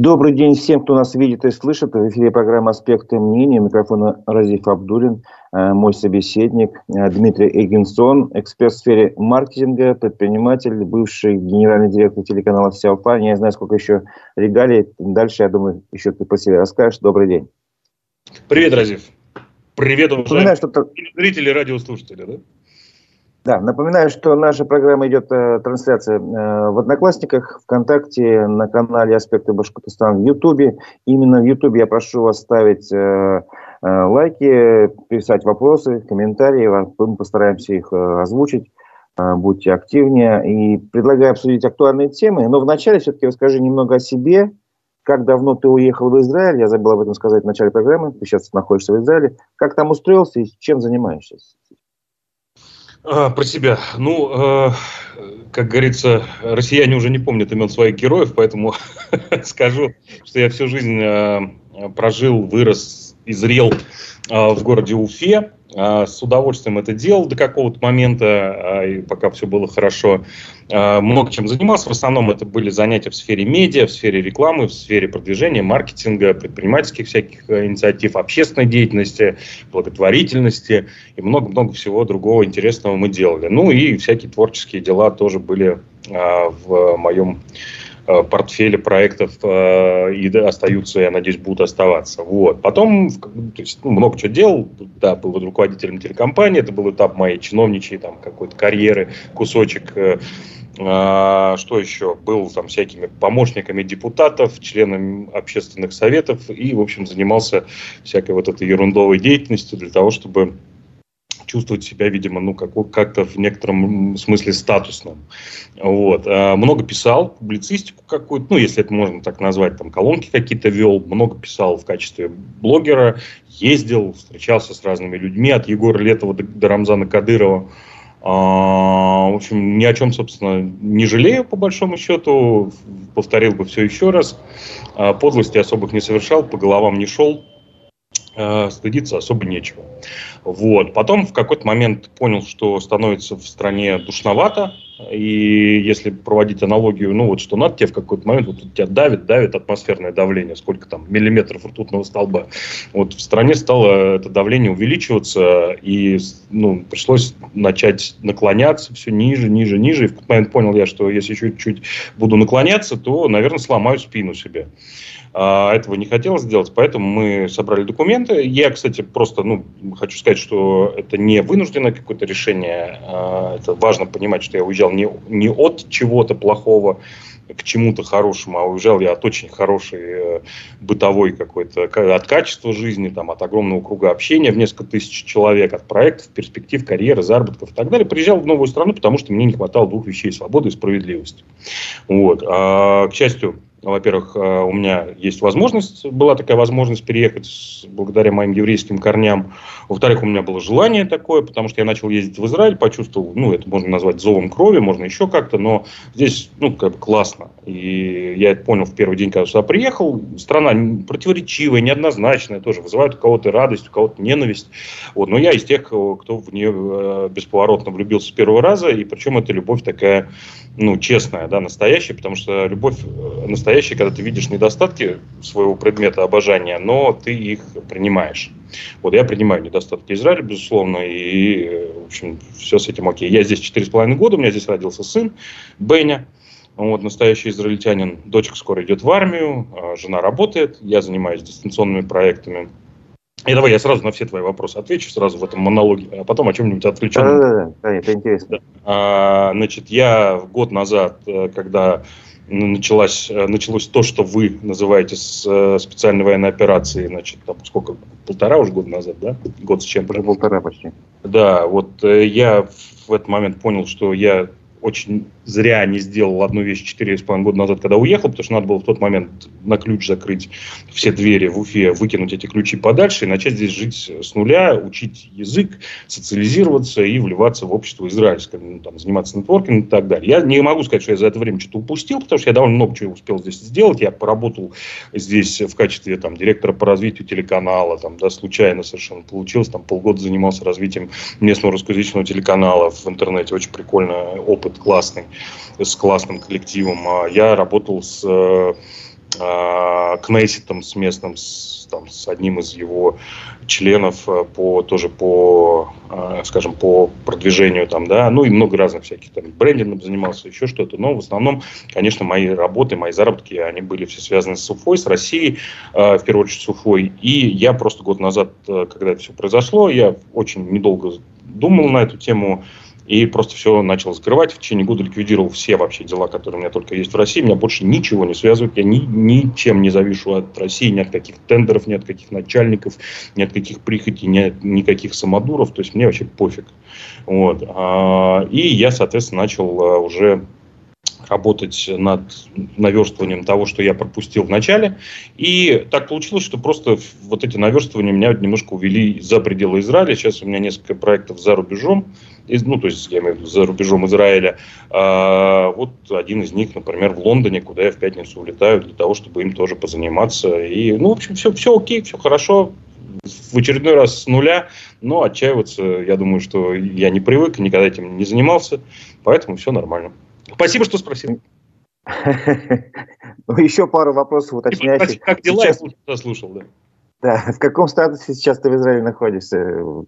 Добрый день всем, кто нас видит и слышит. В эфире программа «Аспекты мнения». Микрофон Разиф Абдулин. Э, мой собеседник э, Дмитрий Эгинсон, эксперт в сфере маркетинга, предприниматель, бывший генеральный директор телеканала «Вся Уфа». Я не знаю, сколько еще регалий. Дальше, я думаю, еще ты по себе расскажешь. Добрый день. Привет, Разиф. Привет, уважаемые зрители, радиослушатели. Да? Да, напоминаю, что наша программа идет э, трансляция э, в Одноклассниках, ВКонтакте, на канале «Аспекты Башкортостана» в Ютубе. Именно в Ютубе я прошу вас ставить э, э, лайки, писать вопросы, комментарии. Мы постараемся их э, озвучить. Э, будьте активнее. И предлагаю обсудить актуальные темы. Но вначале все-таки расскажи немного о себе. Как давно ты уехал в Израиль? Я забыл об этом сказать в начале программы. Ты сейчас находишься в Израиле. Как там устроился и чем занимаешься? А, про себя. Ну, э, как говорится, россияне уже не помнят имен своих героев, поэтому скажу, что я всю жизнь э, прожил, вырос и зрел э, в городе Уфе. А, с удовольствием это делал до какого-то момента, а, и пока все было хорошо. А, много чем занимался. В основном это были занятия в сфере медиа, в сфере рекламы, в сфере продвижения, маркетинга, предпринимательских всяких э, инициатив, общественной деятельности, благотворительности и много-много всего другого интересного мы делали. Ну и всякие творческие дела тоже были в моем портфеле проектов э, и остаются, я надеюсь, будут оставаться. Вот. Потом то есть, ну, много чего делал, да, был руководителем телекомпании, это был этап моей чиновничьей там, какой-то карьеры, кусочек э, что еще? Был там всякими помощниками депутатов, членами общественных советов и, в общем, занимался всякой вот этой ерундовой деятельностью для того, чтобы чувствовать себя, видимо, ну, как, как-то в некотором смысле статусным. Вот. А, много писал, публицистику какую-то, ну, если это можно так назвать, там, колонки какие-то вел, много писал в качестве блогера, ездил, встречался с разными людьми, от Егора Летова до, до Рамзана Кадырова. А, в общем, ни о чем, собственно, не жалею, по большому счету. Повторил бы все еще раз. А, подлости особых не совершал, по головам не шел. Э, стыдиться особо нечего. Вот. Потом в какой-то момент понял, что становится в стране душновато, и если проводить аналогию, ну вот что надо тебе в какой-то момент, вот тебя давит, давит атмосферное давление, сколько там, миллиметров ртутного столба. Вот в стране стало это давление увеличиваться, и ну, пришлось начать наклоняться все ниже, ниже, ниже. И в какой-то момент понял я, что если чуть-чуть буду наклоняться, то, наверное, сломаю спину себе. А, этого не хотелось сделать, поэтому мы собрали документы. Я, кстати, просто ну, хочу сказать, что это не вынужденное какое-то решение. А, это важно понимать, что я уезжал не, не от чего-то плохого, к чему-то хорошему, а уезжал я от очень хорошей э, бытовой какой-то, от качества жизни, там, от огромного круга общения в несколько тысяч человек, от проектов, перспектив, карьеры, заработков и так далее. Приезжал в новую страну, потому что мне не хватало двух вещей – свободы и справедливости. Вот. А, к счастью, во-первых, э, у меня есть возможность, была такая возможность переехать благодаря моим еврейским корням. Во-вторых, у меня было желание такое, потому что я начал ездить в Израиль, почувствовал, ну, это можно назвать зовом крови, можно еще как-то, но здесь, ну, как бы классно. И я это понял в первый день, когда сюда приехал. Страна противоречивая, неоднозначная, тоже вызывает у кого-то радость, у кого-то ненависть. Вот. Но я из тех, кто в нее э, бесповоротно влюбился с первого раза, и причем это любовь такая, ну, честная, да, настоящая, потому что любовь э, настоящая когда ты видишь недостатки своего предмета обожания, но ты их принимаешь. Вот я принимаю недостатки Израиля, безусловно, и, в общем, все с этим окей. Я здесь 4,5 года, у меня здесь родился сын Беня, вот, настоящий израильтянин. Дочка скоро идет в армию, а жена работает, я занимаюсь дистанционными проектами. И давай я сразу на все твои вопросы отвечу, сразу в этом монологе, а потом о чем-нибудь отвлеченном. Да, да, да, это интересно. Да. А, значит, я год назад, э, когда началась, э, началось то, что вы называете с э, специальной военной операцией, значит, там сколько, полтора уже года назад, да? Год с чем-то. Полтора почти. Да, вот я в этот момент понял, что я очень зря не сделал одну вещь четыре с половиной года назад, когда уехал, потому что надо было в тот момент на ключ закрыть все двери в Уфе, выкинуть эти ключи подальше и начать здесь жить с нуля, учить язык, социализироваться и вливаться в общество израильское, ну, там, заниматься нетворкингом и так далее. Я не могу сказать, что я за это время что-то упустил, потому что я довольно много чего успел здесь сделать. Я поработал здесь в качестве там, директора по развитию телеканала, там, да, случайно совершенно получилось, там полгода занимался развитием местного русскоязычного телеканала в интернете. Очень прикольный опыт, классный с классным коллективом. А я работал с э, э, Кнессетом, с местным, с, там, с одним из его членов э, по тоже по, э, скажем, по продвижению там, да, ну и много разных всяких там брендингом занимался, еще что-то. Но в основном, конечно, мои работы, мои заработки, они были все связаны с Уфой, с Россией, в первую очередь с Уфой. И я просто год назад, когда это все произошло, я очень недолго думал на эту тему, и просто все начал закрывать. В течение года ликвидировал все вообще дела, которые у меня только есть в России. Меня больше ничего не связывает. Я ни, ничем не завишу от России, ни от каких тендеров, ни от каких начальников, ни от каких прихотей, ни от никаких самодуров. То есть мне вообще пофиг. Вот. А, и я, соответственно, начал а, уже работать над наверстыванием того, что я пропустил в начале. И так получилось, что просто вот эти наверстывания меня немножко увели за пределы Израиля. Сейчас у меня несколько проектов за рубежом, ну, то есть, я имею в виду, за рубежом Израиля. А, вот один из них, например, в Лондоне, куда я в пятницу улетаю для того, чтобы им тоже позаниматься. И, ну, в общем, все, все окей, все хорошо. В очередной раз с нуля, но отчаиваться, я думаю, что я не привык, никогда этим не занимался, поэтому все нормально. Спасибо, что спросил. Ну, еще пару вопросов уточняющих. Как дела? Я слушал, да. Да, в каком статусе сейчас ты в Израиле находишься?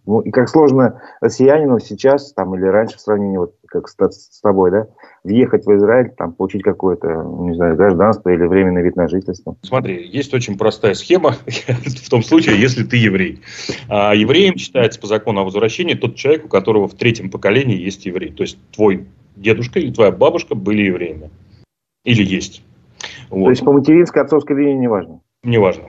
Ну, и как сложно россиянину сейчас, там, или раньше в сравнении, вот, как с, с тобой, да, въехать в Израиль, там, получить какое-то, не знаю, гражданство или временный вид на жительство? Смотри, есть очень простая схема в том случае, если ты еврей. А евреем считается по закону о возвращении тот человек, у которого в третьем поколении есть еврей. То есть твой дедушка или твоя бабушка были евреями. Или есть. Вот. То есть по материнской, отцовской линии не важно? Не важно.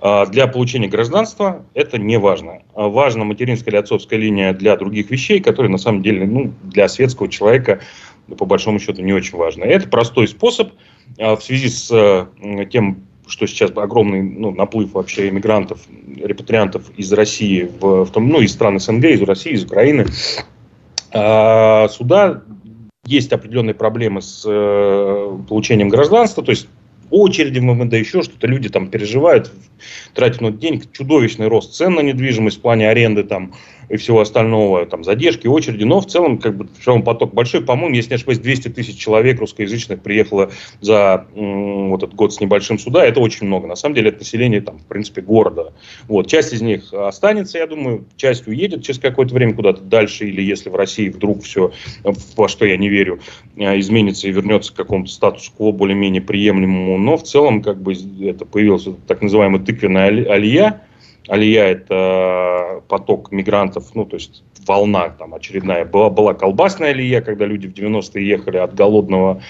А для получения гражданства это не важно. А важна материнская или отцовская линия для других вещей, которые на самом деле ну, для светского человека по большому счету не очень важно. Это простой способ а, в связи с тем, что сейчас огромный ну, наплыв вообще иммигрантов, репатриантов из России, в, в том, ну, из стран СНГ, из России, из Украины, сюда есть определенные проблемы с э, получением гражданства, то есть очереди в МВД, еще что-то, люди там переживают, тратят много денег, чудовищный рост цен на недвижимость в плане аренды там, и всего остального, там, задержки, очереди, но в целом, как бы, в целом поток большой, по-моему, если не ошибаюсь, 200 тысяч человек русскоязычных приехало за м, вот этот год с небольшим сюда, это очень много, на самом деле, это население, там, в принципе, города, вот, часть из них останется, я думаю, часть уедет через какое-то время куда-то дальше, или если в России вдруг все, во что я не верю, э, изменится и вернется к какому-то статусу-кво более-менее приемлемому, но в целом, как бы, это появилась так называемая тыквенная алия, Алия – это поток мигрантов, ну, то есть волна там очередная. Была, была колбасная алия, когда люди в 90-е ехали от голодного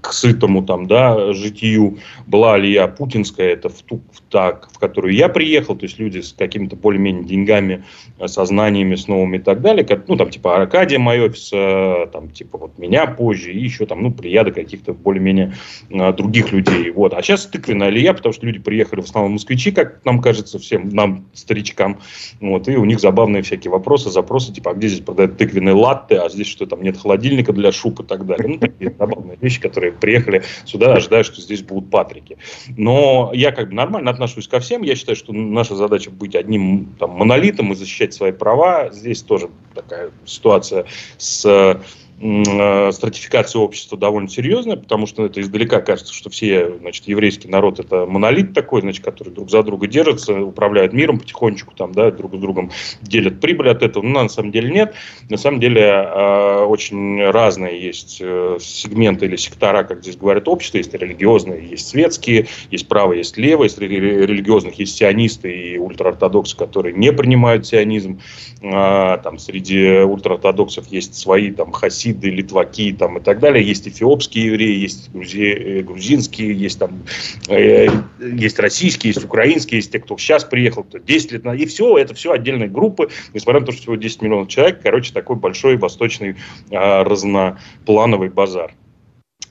к сытому там, да, житию. Была алия путинская, это в ту, в так, в которую я приехал, то есть люди с какими-то более-менее деньгами, э, сознаниями с новыми и так далее. Как, ну, там, типа Аркадия, мой офис, э, там, типа вот меня позже, и еще там, ну, прияда каких-то более-менее э, других людей. Вот. А сейчас тыквенная алия, потому что люди приехали в основном москвичи, как нам кажется, всем нам, старичкам, вот, и у них забавные всякие вопросы, запросы, типа, а где здесь продают тыквенные латте, а здесь что там, нет холодильника для шуб и так далее. Ну, такие забавные вещи, которые приехали сюда, ожидая, что здесь будут патрики. Но я как бы нормально отношусь ко всем. Я считаю, что наша задача быть одним там, монолитом и защищать свои права. Здесь тоже такая ситуация с стратификация общества довольно серьезная, потому что это издалека кажется, что все, значит, еврейский народ это монолит такой, значит, который друг за друга держится, управляют миром потихонечку, там, да, друг с другом делят прибыль от этого. Но на самом деле нет. На самом деле э, очень разные есть э, сегменты или сектора, как здесь говорят, общества. Есть религиозные, есть светские, есть правые, есть левые. Из религиозных есть сионисты и ультраортодоксы, которые не принимают сионизм. Э, там среди ультраортодоксов есть свои там хаси хасиды, литваки там, и так далее. Есть эфиопские евреи, есть грузи, э, грузинские, есть, там, э, есть российские, есть украинские, есть те, кто сейчас приехал, кто 10 лет назад. И все, это все отдельные группы, несмотря на то, что всего 10 миллионов человек. Короче, такой большой восточный э, разноплановый базар.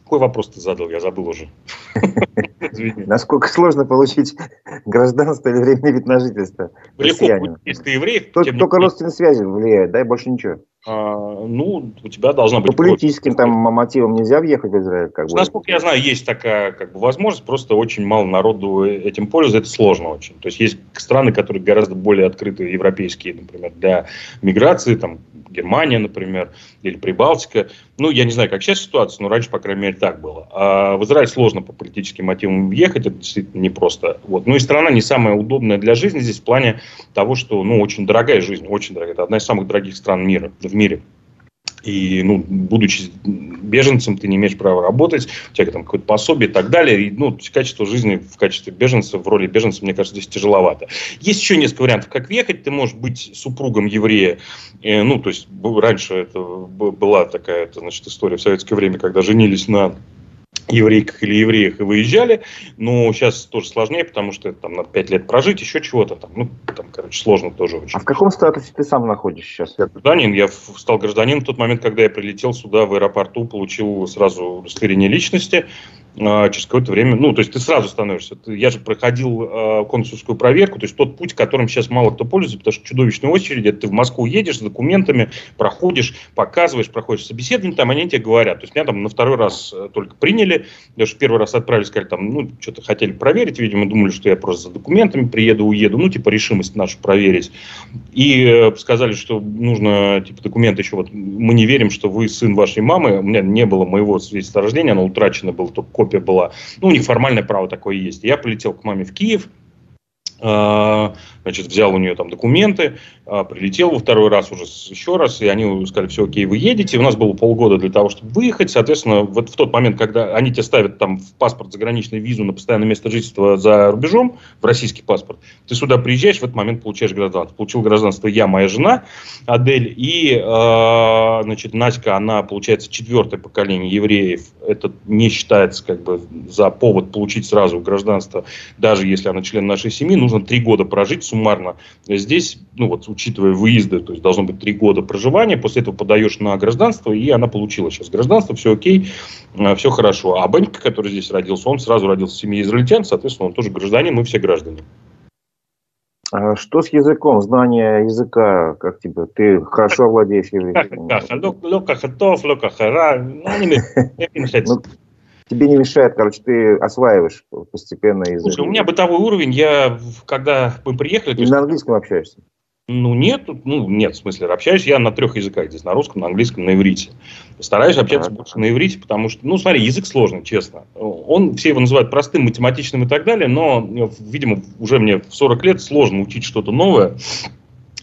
Какой вопрос ты задал? Я забыл уже. Насколько сложно получить гражданство или временный вид на жительство? Легко, если ты еврей. Только родственные связи влияют, да, и больше ничего. а, ну, у тебя должна быть... По политическим там мотивам нельзя въехать в Израиль? Как бы. Насколько я знаю, есть такая как бы, возможность, просто очень мало народу этим пользуется, это сложно очень. То есть есть страны, которые гораздо более открыты, европейские, например, для миграции, там, Германия, например, или Прибалтика. Ну, я не знаю, как сейчас ситуация, но раньше, по крайней мере, так было. А в Израиль сложно по политическим мотивам въехать, это действительно непросто. Вот. Ну и страна не самая удобная для жизни здесь в плане того, что, ну, очень дорогая жизнь, очень дорогая. Это одна из самых дорогих стран мира, в мире. И, ну, будучи беженцем, ты не имеешь права работать, у тебя там какое-то пособие и так далее. И, ну, качество жизни в качестве беженца, в роли беженца, мне кажется, здесь тяжеловато. Есть еще несколько вариантов, как въехать. Ты можешь быть супругом еврея. Э, ну, то есть, раньше это была такая, это, значит, история в советское время, когда женились на еврейках или евреях и выезжали, но сейчас тоже сложнее, потому что там надо 5 лет прожить, еще чего-то там, ну, там, короче, сложно тоже очень. А в каком статусе ты сам находишься сейчас? Я гражданин, я стал гражданином в тот момент, когда я прилетел сюда в аэропорту, получил сразу удостоверение личности, через какое-то время, ну, то есть ты сразу становишься. Я же проходил э, консульскую проверку, то есть тот путь, которым сейчас мало кто пользуется, потому что чудовищные очереди, ты в Москву едешь с документами, проходишь, показываешь, проходишь собеседование, там они тебе говорят. То есть меня там на второй раз э, только приняли, даже первый раз отправили, сказали, там, ну, что-то хотели проверить, видимо, думали, что я просто за документами приеду, уеду, ну, типа решимость нашу проверить. И э, сказали, что нужно, типа, документы еще, вот, мы не верим, что вы сын вашей мамы, у меня не было моего свидетельства о рождении, оно утрачено было только копия была. Ну, у них формальное право такое есть. Я полетел к маме в Киев, значит, взял у нее там документы, а, прилетел во второй раз уже еще раз, и они сказали, все, окей, вы едете. У нас было полгода для того, чтобы выехать. Соответственно, вот в тот момент, когда они тебе ставят там в паспорт заграничную визу на постоянное место жительства за рубежом, в российский паспорт, ты сюда приезжаешь, в этот момент получаешь гражданство. Получил гражданство я, моя жена, Адель, и, э, значит, Надька, она, получается, четвертое поколение евреев. Это не считается как бы за повод получить сразу гражданство, даже если она член нашей семьи. Нужно три года прожить суммарно. Здесь, ну вот, учитывая выезды, то есть должно быть три года проживания, после этого подаешь на гражданство, и она получила сейчас гражданство, все окей, а, все хорошо. А Банька, который здесь родился, он сразу родился в семье израильтян, соответственно, он тоже гражданин, мы все граждане. А что с языком? Знание языка, как тебе? Ты хорошо владеешь языком? Лока хатов, лока хара. Ну, тебе не мешает, короче, ты осваиваешь постепенно язык. Слушай, у меня бытовой уровень, я, когда мы приехали... И на английском общаешься? Ну, нет, ну, нет, в смысле, общаюсь я на трех языках здесь, на русском, на английском, на иврите. Стараюсь общаться а, больше на иврите, потому что, ну, смотри, язык сложный, честно. Он, все его называют простым, математичным и так далее, но, видимо, уже мне в 40 лет сложно учить что-то новое,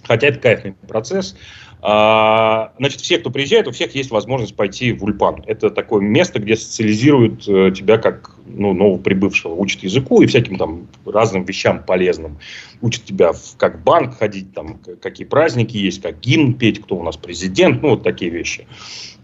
хотя это кайфный процесс. А, значит, все, кто приезжает, у всех есть возможность пойти в Ульпан. Это такое место, где социализируют э, тебя как ну, новоприбывшего, учат языку и всяким там разным вещам полезным. Учат тебя в, как банк ходить, там, какие праздники есть, как гимн петь, кто у нас президент, ну, вот такие вещи.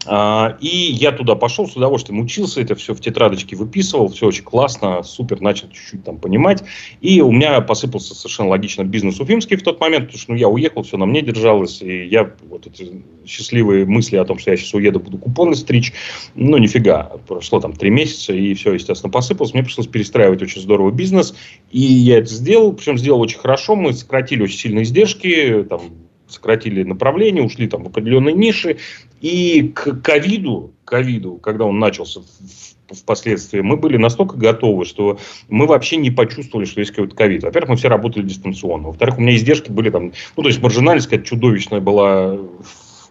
А, и я туда пошел, с удовольствием учился, это все в тетрадочке выписывал, все очень классно, супер, начал чуть-чуть там понимать. И у меня посыпался совершенно логично бизнес уфимский в тот момент, потому что ну, я уехал, все на мне держалось, и я вот эти счастливые мысли о том, что я сейчас уеду, буду купоны стричь, ну, нифига. Прошло там три месяца, и все, естественно, посыпалось. Мне пришлось перестраивать очень здорово бизнес, и я это сделал, причем сделал очень хорошо, мы сократили очень сильно издержки, там, сократили направление, ушли там в определенные ниши. И к ковиду, ковиду, когда он начался впоследствии, мы были настолько готовы, что мы вообще не почувствовали, что есть какой-то ковид. Во-первых, мы все работали дистанционно. Во-вторых, у меня издержки были там, ну, то есть маржинальность какая-то чудовищная была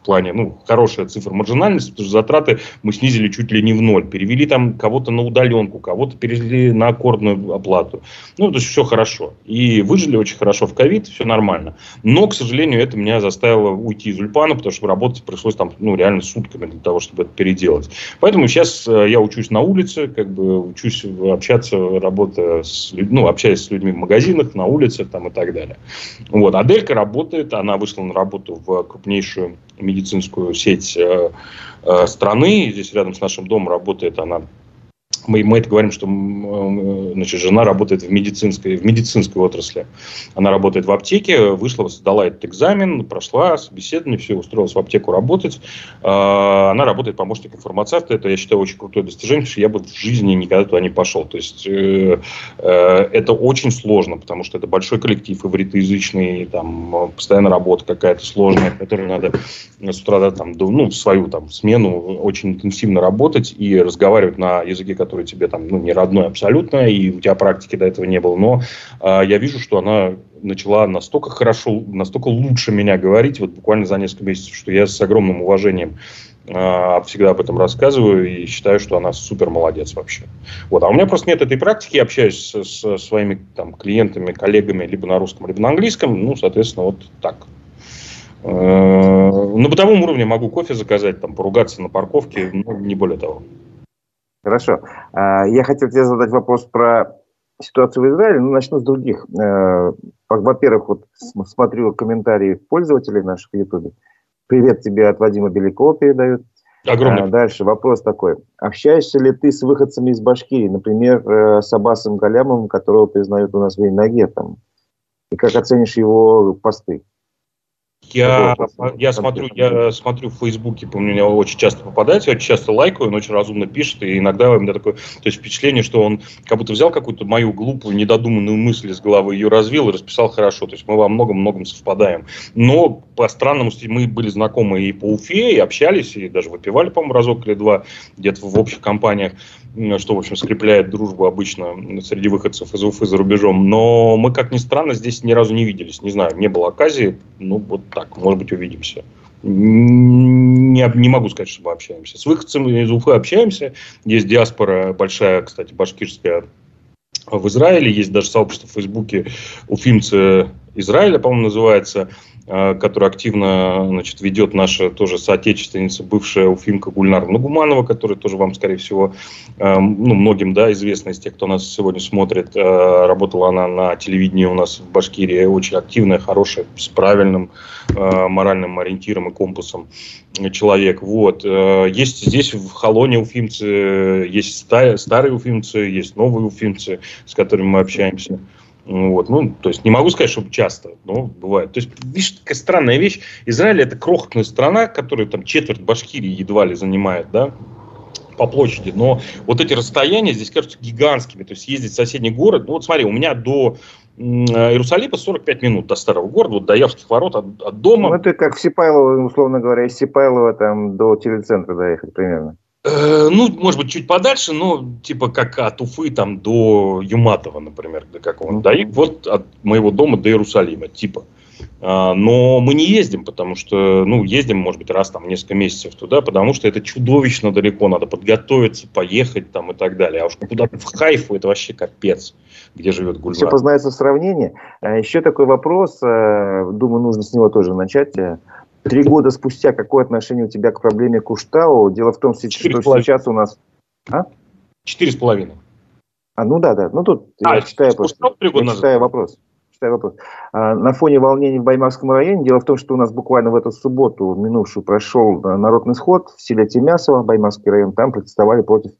плане, ну, хорошая цифра маржинальности, потому что затраты мы снизили чуть ли не в ноль. Перевели там кого-то на удаленку, кого-то перевели на аккордную оплату. Ну, то есть все хорошо. И выжили очень хорошо в ковид, все нормально. Но, к сожалению, это меня заставило уйти из Ульпана, потому что работать пришлось там, ну, реально сутками для того, чтобы это переделать. Поэтому сейчас э, я учусь на улице, как бы учусь общаться, работая с людьми, ну, общаясь с людьми в магазинах, на улицах там и так далее. Вот. Аделька работает, она вышла на работу в крупнейшую медицинскую сеть э, э, страны. Здесь рядом с нашим домом работает она мы, мы это говорим, что значит, жена работает в медицинской, в медицинской отрасли. Она работает в аптеке, вышла, сдала этот экзамен, прошла собеседование, все, устроилась в аптеку работать. А, она работает помощником фармацевта. Это, я считаю, очень крутое достижение, потому что я бы в жизни никогда туда не пошел. То есть э, э, это очень сложно, потому что это большой коллектив ивритоязычный, там постоянно работа какая-то сложная, которую надо с утра там, ну, свою там, смену очень интенсивно работать и разговаривать на языке, который который тебе там ну, не родной абсолютно, и у тебя практики до этого не было, но э, я вижу, что она начала настолько хорошо, настолько лучше меня говорить, вот буквально за несколько месяцев, что я с огромным уважением э, всегда об этом рассказываю и считаю, что она супер молодец вообще. Вот. А у меня просто нет этой практики, я общаюсь с, с своими там, клиентами, коллегами либо на русском, либо на английском, ну, соответственно, вот так. Э, на бытовом уровне могу кофе заказать, там, поругаться на парковке, ну, не более того. Хорошо. А, я хотел тебе задать вопрос про ситуацию в Израиле. Ну, начну с других. Э, во-первых, вот смотрю комментарии пользователей наших в Ютубе. Привет тебе от Вадима Белякова передают. Огромный. А, дальше вопрос такой. Общаешься ли ты с выходцами из Башкирии, например, э, с Аббасом Галямовым, которого признают у нас в Вейнаге, там, и как оценишь его посты? Я, я, смотрю, я смотрю в Фейсбуке, помню, меня очень часто попадается, я очень часто лайкаю, он очень разумно пишет, и иногда у меня такое то есть впечатление, что он как будто взял какую-то мою глупую, недодуманную мысль из головы, ее развил и расписал хорошо. То есть мы во многом-многом совпадаем. Но по странному мы были знакомы и по Уфе, и общались, и даже выпивали, по-моему, разок или два где-то в общих компаниях что, в общем, скрепляет дружбу обычно среди выходцев из Уфы за рубежом. Но мы, как ни странно, здесь ни разу не виделись. Не знаю, не было оказии. Ну, вот так, может быть, увидимся. Не, не могу сказать, что мы общаемся. С выходцами из Уфы общаемся. Есть диаспора большая, кстати, башкирская в Израиле. Есть даже сообщество в Фейсбуке Уфимцы Израиля, по-моему, называется. Э, который активно значит, ведет наша тоже соотечественница, бывшая Уфимка Гульнар Нагуманова, которая тоже вам, скорее всего, э, ну, многим да, известна из тех, кто нас сегодня смотрит. Э, работала она на телевидении у нас в Башкирии, очень активная, хорошая, с правильным моральным ориентиром и компасом человек. Вот. Есть здесь в Холоне уфимцы, есть старые уфимцы, есть новые уфимцы, с которыми мы общаемся. Вот, ну, то есть не могу сказать, что часто, но бывает. То есть, видишь, такая странная вещь. Израиль это крохотная страна, которая там четверть Башкирии едва ли занимает, да, по площади. Но вот эти расстояния здесь кажутся гигантскими. То есть ездить в соседний город, ну вот смотри, у меня до Иерусалима 45 минут до старого города, вот до Явских ворот от, от дома. Ну, это как в Сипайлово, условно говоря, из Сипайлова там до телецентра доехать примерно. Э, ну, может быть, чуть подальше, но типа как от Уфы там до Юматова, например, до какого-то. Да, и вот от моего дома до Иерусалима, типа. А, но мы не ездим, потому что, ну, ездим, может быть, раз там несколько месяцев туда, потому что это чудовищно далеко, надо подготовиться, поехать там и так далее. А уж куда-то в Хайфу это вообще капец, где живет Гульнар. Все познается в сравнении. А еще такой вопрос, э, думаю, нужно с него тоже начать. Три года спустя какое отношение у тебя к проблеме Куштау? Дело в том, что сейчас у нас... А? Четыре с половиной. А, ну да, да. Ну тут а, я читаю, просто, я читаю вопрос. Читаю вопрос. А, на фоне волнений в Баймакском районе, дело в том, что у нас буквально в эту субботу, минувшую, прошел народный сход в селе Тимясово, Баймакский район. Там протестовали против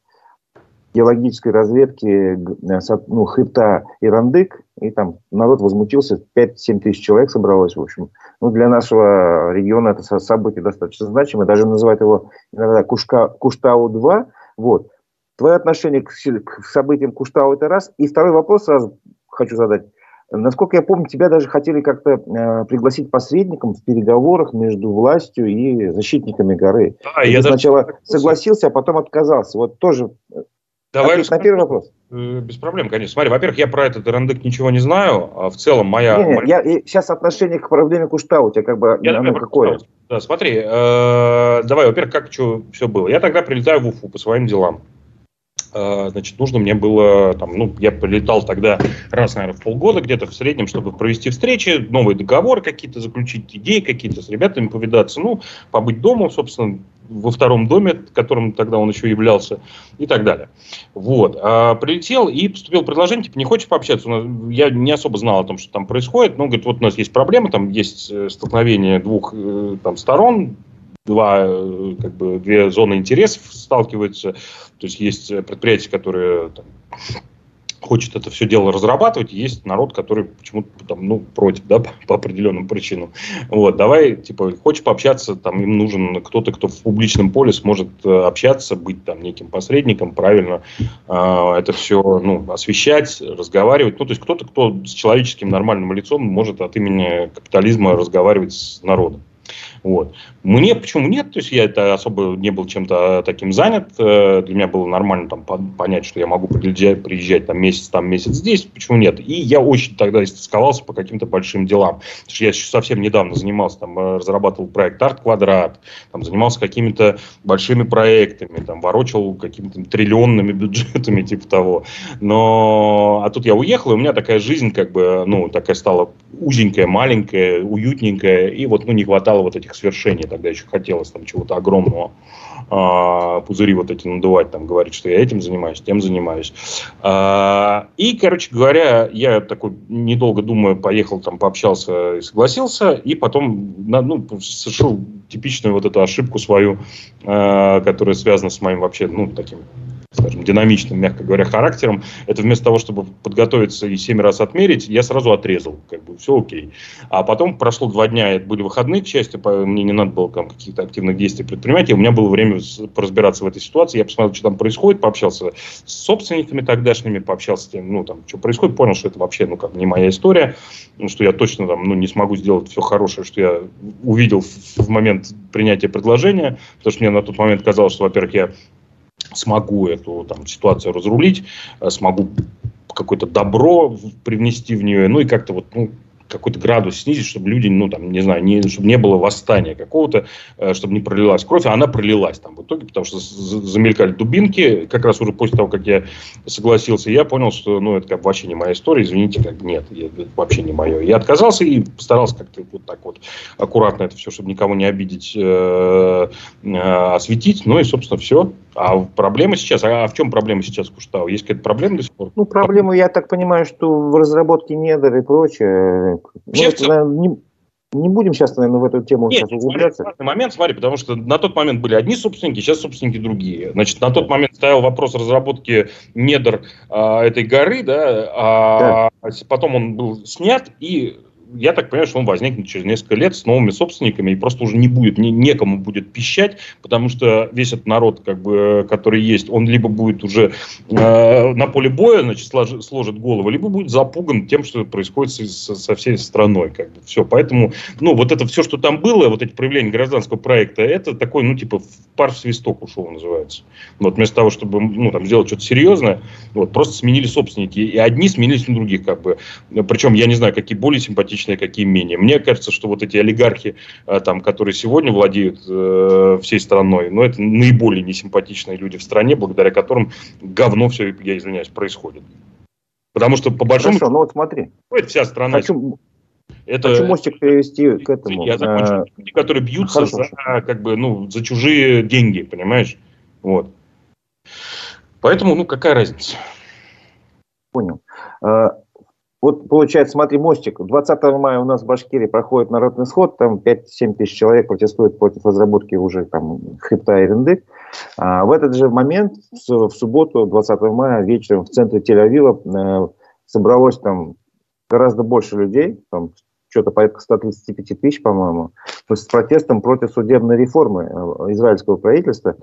геологической разведки э, ну, хребта Ирандык, и там народ возмутился, 5-7 тысяч человек собралось, в общем. Ну, для нашего региона это событие достаточно значимое, даже называют его иногда Кушка, Куштау-2, вот. Твое отношение к, к событиям Куштау это раз. И второй вопрос сразу хочу задать. Насколько я помню, тебя даже хотели как-то э, пригласить посредником в переговорах между властью и защитниками горы. Да, я сначала даже... согласился, а потом отказался. Вот тоже Давай на первый вопрос. Э, без проблем, конечно. Смотри, во-первых, я про этот рандык ничего не знаю, а в целом моя... Не, не, я, сейчас отношение к проблеме Кушта у тебя как бы я оно какое? Да, смотри, э, давай, во-первых, как что все было. Я тогда прилетаю в Уфу по своим делам. Э, значит, нужно мне было, там, ну, я прилетал тогда раз, наверное, в полгода где-то в среднем, чтобы провести встречи, новые договоры какие-то заключить, идеи какие-то с ребятами повидаться, ну, побыть дома, собственно, во втором доме, которым тогда он еще являлся, и так далее. Вот. А, прилетел и поступил предложение, типа, не хочешь пообщаться? Я не особо знал о том, что там происходит, но, говорит, вот у нас есть проблема, там есть э, столкновение двух э, там, сторон, два, э, как бы, две зоны интересов сталкиваются. То есть есть предприятия, которые там, хочет это все дело разрабатывать, есть народ, который почему-то там, ну, против, да, по, определенным причинам. Вот, давай, типа, хочешь пообщаться, там, им нужен кто-то, кто в публичном поле сможет э, общаться, быть там неким посредником, правильно э, это все, ну, освещать, разговаривать. Ну, то есть кто-то, кто с человеческим нормальным лицом может от имени капитализма разговаривать с народом. Вот. Мне почему нет? То есть я это особо не был чем-то таким занят. Э, для меня было нормально там понять, что я могу приезжать, приезжать там месяц там, месяц здесь. Почему нет? И я очень тогда истосковался по каким-то большим делам. Потому что я еще совсем недавно занимался, там, э, разрабатывал проект Арт Квадрат, там, занимался какими-то большими проектами, там, ворочал какими-то триллионными бюджетами, типа того. Но, а тут я уехал, и у меня такая жизнь, как бы, ну, такая стала узенькая, маленькая, уютненькая, и вот, ну, не хватало вот этих свершений, тогда еще хотелось там чего-то огромного, а, пузыри вот эти надувать, там, говорить, что я этим занимаюсь, тем занимаюсь. А, и, короче говоря, я такой, недолго думая, поехал там, пообщался и согласился, и потом, ну, совершил типичную вот эту ошибку свою, а, которая связана с моим вообще, ну, таким скажем, динамичным, мягко говоря, характером, это вместо того, чтобы подготовиться и семь раз отмерить, я сразу отрезал, как бы все окей. А потом прошло два дня, это были выходные, к счастью, мне не надо было там каких-то активных действий предпринимать, и у меня было время поразбираться в этой ситуации, я посмотрел, что там происходит, пообщался с собственниками тогдашними, пообщался с тем, ну, там, что происходит, понял, что это вообще, ну, как не моя история, ну, что я точно там, ну, не смогу сделать все хорошее, что я увидел в момент принятия предложения, потому что мне на тот момент казалось, что, во-первых, я смогу эту там, ситуацию разрулить, э, смогу какое-то добро привнести в нее, ну и как-то вот, ну, какой-то градус снизить, чтобы люди, ну, там, не знаю, не, чтобы не было восстания какого-то, э, чтобы не пролилась кровь, а она пролилась там в итоге, потому что замелькали дубинки, как раз уже после того, как я согласился, я понял, что, ну, это как вообще не моя история, извините, как нет, это вообще не мое. Я отказался и постарался как-то вот так вот аккуратно это все, чтобы никого не обидеть, э, осветить, ну и, собственно, все. А проблема сейчас, а в чем проблема сейчас Куштау? Есть какая-то проблема до сих пор? Ну, проблема, я так понимаю, что в разработке недр и прочее. Ну, это, наверное, не, не будем сейчас, наверное, в эту тему Нет, сейчас углубляться. Смотри, момент, смотри, потому что на тот момент были одни собственники, сейчас собственники другие. Значит, на тот момент стоял вопрос разработки недр а, этой горы, да, а да. потом он был снят, и я так понимаю, что он возникнет через несколько лет с новыми собственниками и просто уже не будет, не, некому будет пищать, потому что весь этот народ, как бы, который есть, он либо будет уже э, на поле боя, значит, сложит, сложит голову, либо будет запуган тем, что происходит со, со всей страной. Как бы. Все, поэтому, ну, вот это все, что там было, вот эти проявления гражданского проекта, это такой, ну, типа, пар в свисток ушел, называется. Вот вместо того, чтобы, ну, там, сделать что-то серьезное, вот, просто сменили собственники, и одни сменились на других, как бы. Причем, я не знаю, какие более симпатичные симпатичные, какие менее. Мне кажется, что вот эти олигархи, э, там, которые сегодня владеют э, всей страной, ну, это наиболее несимпатичные люди в стране, благодаря которым говно все, я извиняюсь, происходит. Потому что по большому... Хорошо, ну вот смотри. Это вся страна. Хочу, это... Хочу мостик перевести к этому. Я закончу. А... Люди, которые бьются Хорошо. за, как бы, ну, за чужие деньги, понимаешь? Вот. Поэтому, ну, какая разница? Понял. Вот получается, смотри, мостик. 20 мая у нас в Башкирии проходит народный сход, там 5-7 тысяч человек протестуют против разработки уже там хребта Ирендык. А в этот же момент, в субботу, 20 мая, вечером в центре Тель-Авива э, собралось там гораздо больше людей, там что-то порядка 135 тысяч, по-моему, с протестом против судебной реформы э, израильского правительства.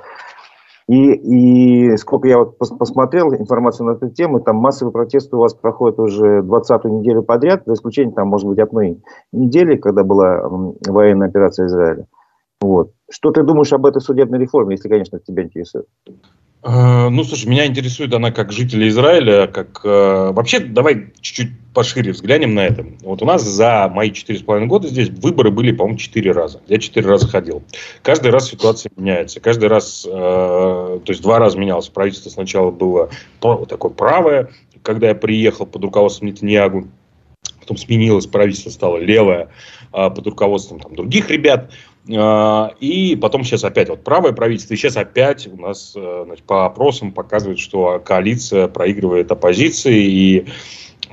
И, и сколько я вот посмотрел информацию на эту тему, там массовые протесты у вас проходят уже 20-ю неделю подряд, за исключением, там, может быть, одной недели, когда была военная операция Израиля. Вот. Что ты думаешь об этой судебной реформе, если, конечно, тебя интересует? Э, ну, слушай, меня интересует она как жителя Израиля, как... Э, вообще, давай чуть-чуть пошире взглянем на это. Вот у нас за мои четыре с половиной года здесь выборы были, по-моему, четыре раза. Я четыре раза ходил. Каждый раз ситуация меняется. Каждый раз, э, то есть два раза менялось. Правительство сначала было такое правое, когда я приехал под руководством Нетаньягу. Потом сменилось, правительство стало левое э, под руководством там, других ребят. Э, и потом сейчас опять вот правое правительство, и сейчас опять у нас э, значит, по опросам показывает, что коалиция проигрывает оппозиции, и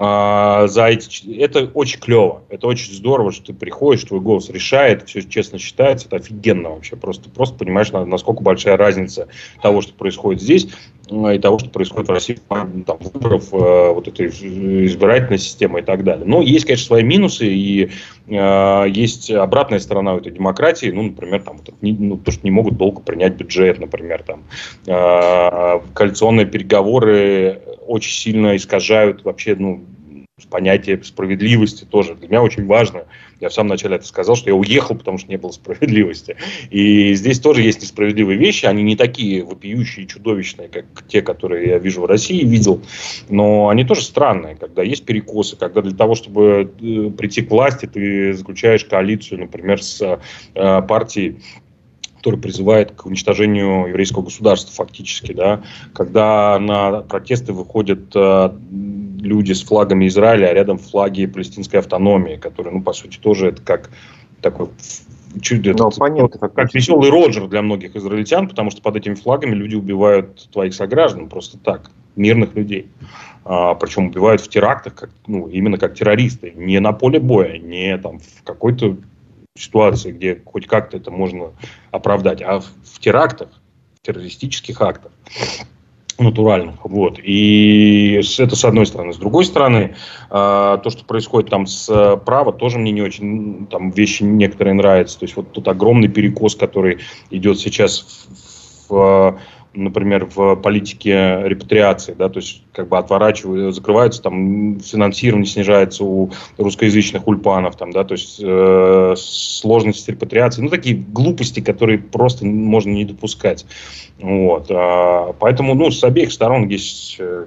а, за эти... Это очень клево, это очень здорово, что ты приходишь, твой голос решает, все честно считается, это офигенно вообще, просто, просто понимаешь, насколько большая разница того, что происходит здесь, и того, что происходит в России, там, выборов, э, вот этой избирательной системы и так далее. Но есть, конечно, свои минусы, и э, есть обратная сторона этой демократии, ну, например, там, вот, ну, то, что не могут долго принять бюджет, например, там, коалиционные переговоры очень сильно искажают вообще, ну, понятие справедливости тоже. Для меня очень важно. Я в самом начале это сказал, что я уехал, потому что не было справедливости. И здесь тоже есть несправедливые вещи. Они не такие вопиющие, чудовищные, как те, которые я вижу в России, видел. Но они тоже странные, когда есть перекосы, когда для того, чтобы э, прийти к власти, ты заключаешь коалицию, например, с э, партией который призывает к уничтожению еврейского государства фактически, да, когда на протесты выходят э, люди с флагами Израиля, а рядом флаги палестинской автономии, которые, ну, по сути, тоже это как такой чуть это, ну, понятно, как, как веселый Роджер для многих израильтян, потому что под этими флагами люди убивают твоих сограждан просто так, мирных людей. А, причем убивают в терактах, как, ну, именно как террористы, не на поле боя, не там в какой-то ситуации, где хоть как-то это можно оправдать, а в, терактах, в террористических актах натуральных. Вот. И это с одной стороны. С другой стороны, а, то, что происходит там с права, тоже мне не очень там вещи некоторые нравятся. То есть вот тот огромный перекос, который идет сейчас в, в например, в политике репатриации, да, то есть как бы отворачивают, закрываются, там финансирование снижается у русскоязычных ульпанов, там, да, то есть э, сложность репатриации, ну, такие глупости, которые просто можно не допускать. Вот. А, поэтому, ну, с обеих сторон есть э,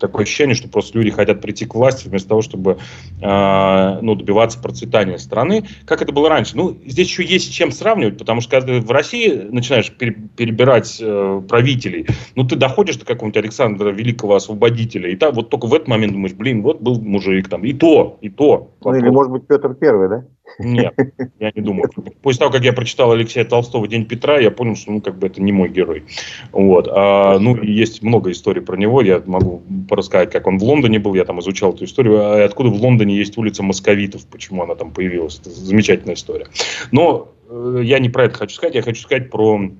такое ощущение, что просто люди хотят прийти к власти вместо того, чтобы э, ну, добиваться процветания страны. Как это было раньше? Ну, здесь еще есть с чем сравнивать, потому что когда в России начинаешь перебирать э, правителей, ну, ты доходишь до какого-нибудь Александра Великого Освободителя, и там вот только в этот момент думаешь, блин, вот был мужик там, и то, и то. Ну, или, может быть, Петр Первый, да? Нет, я не думаю. После того, как я прочитал Алексея Толстого «День Петра», я понял, что ну, как бы это не мой герой. Вот. А, ну, есть много историй про него. Я могу порассказать, как он в Лондоне был. Я там изучал эту историю. А откуда в Лондоне есть улица Московитов, почему она там появилась. Это замечательная история. Но э, я не про это хочу сказать. Я хочу сказать про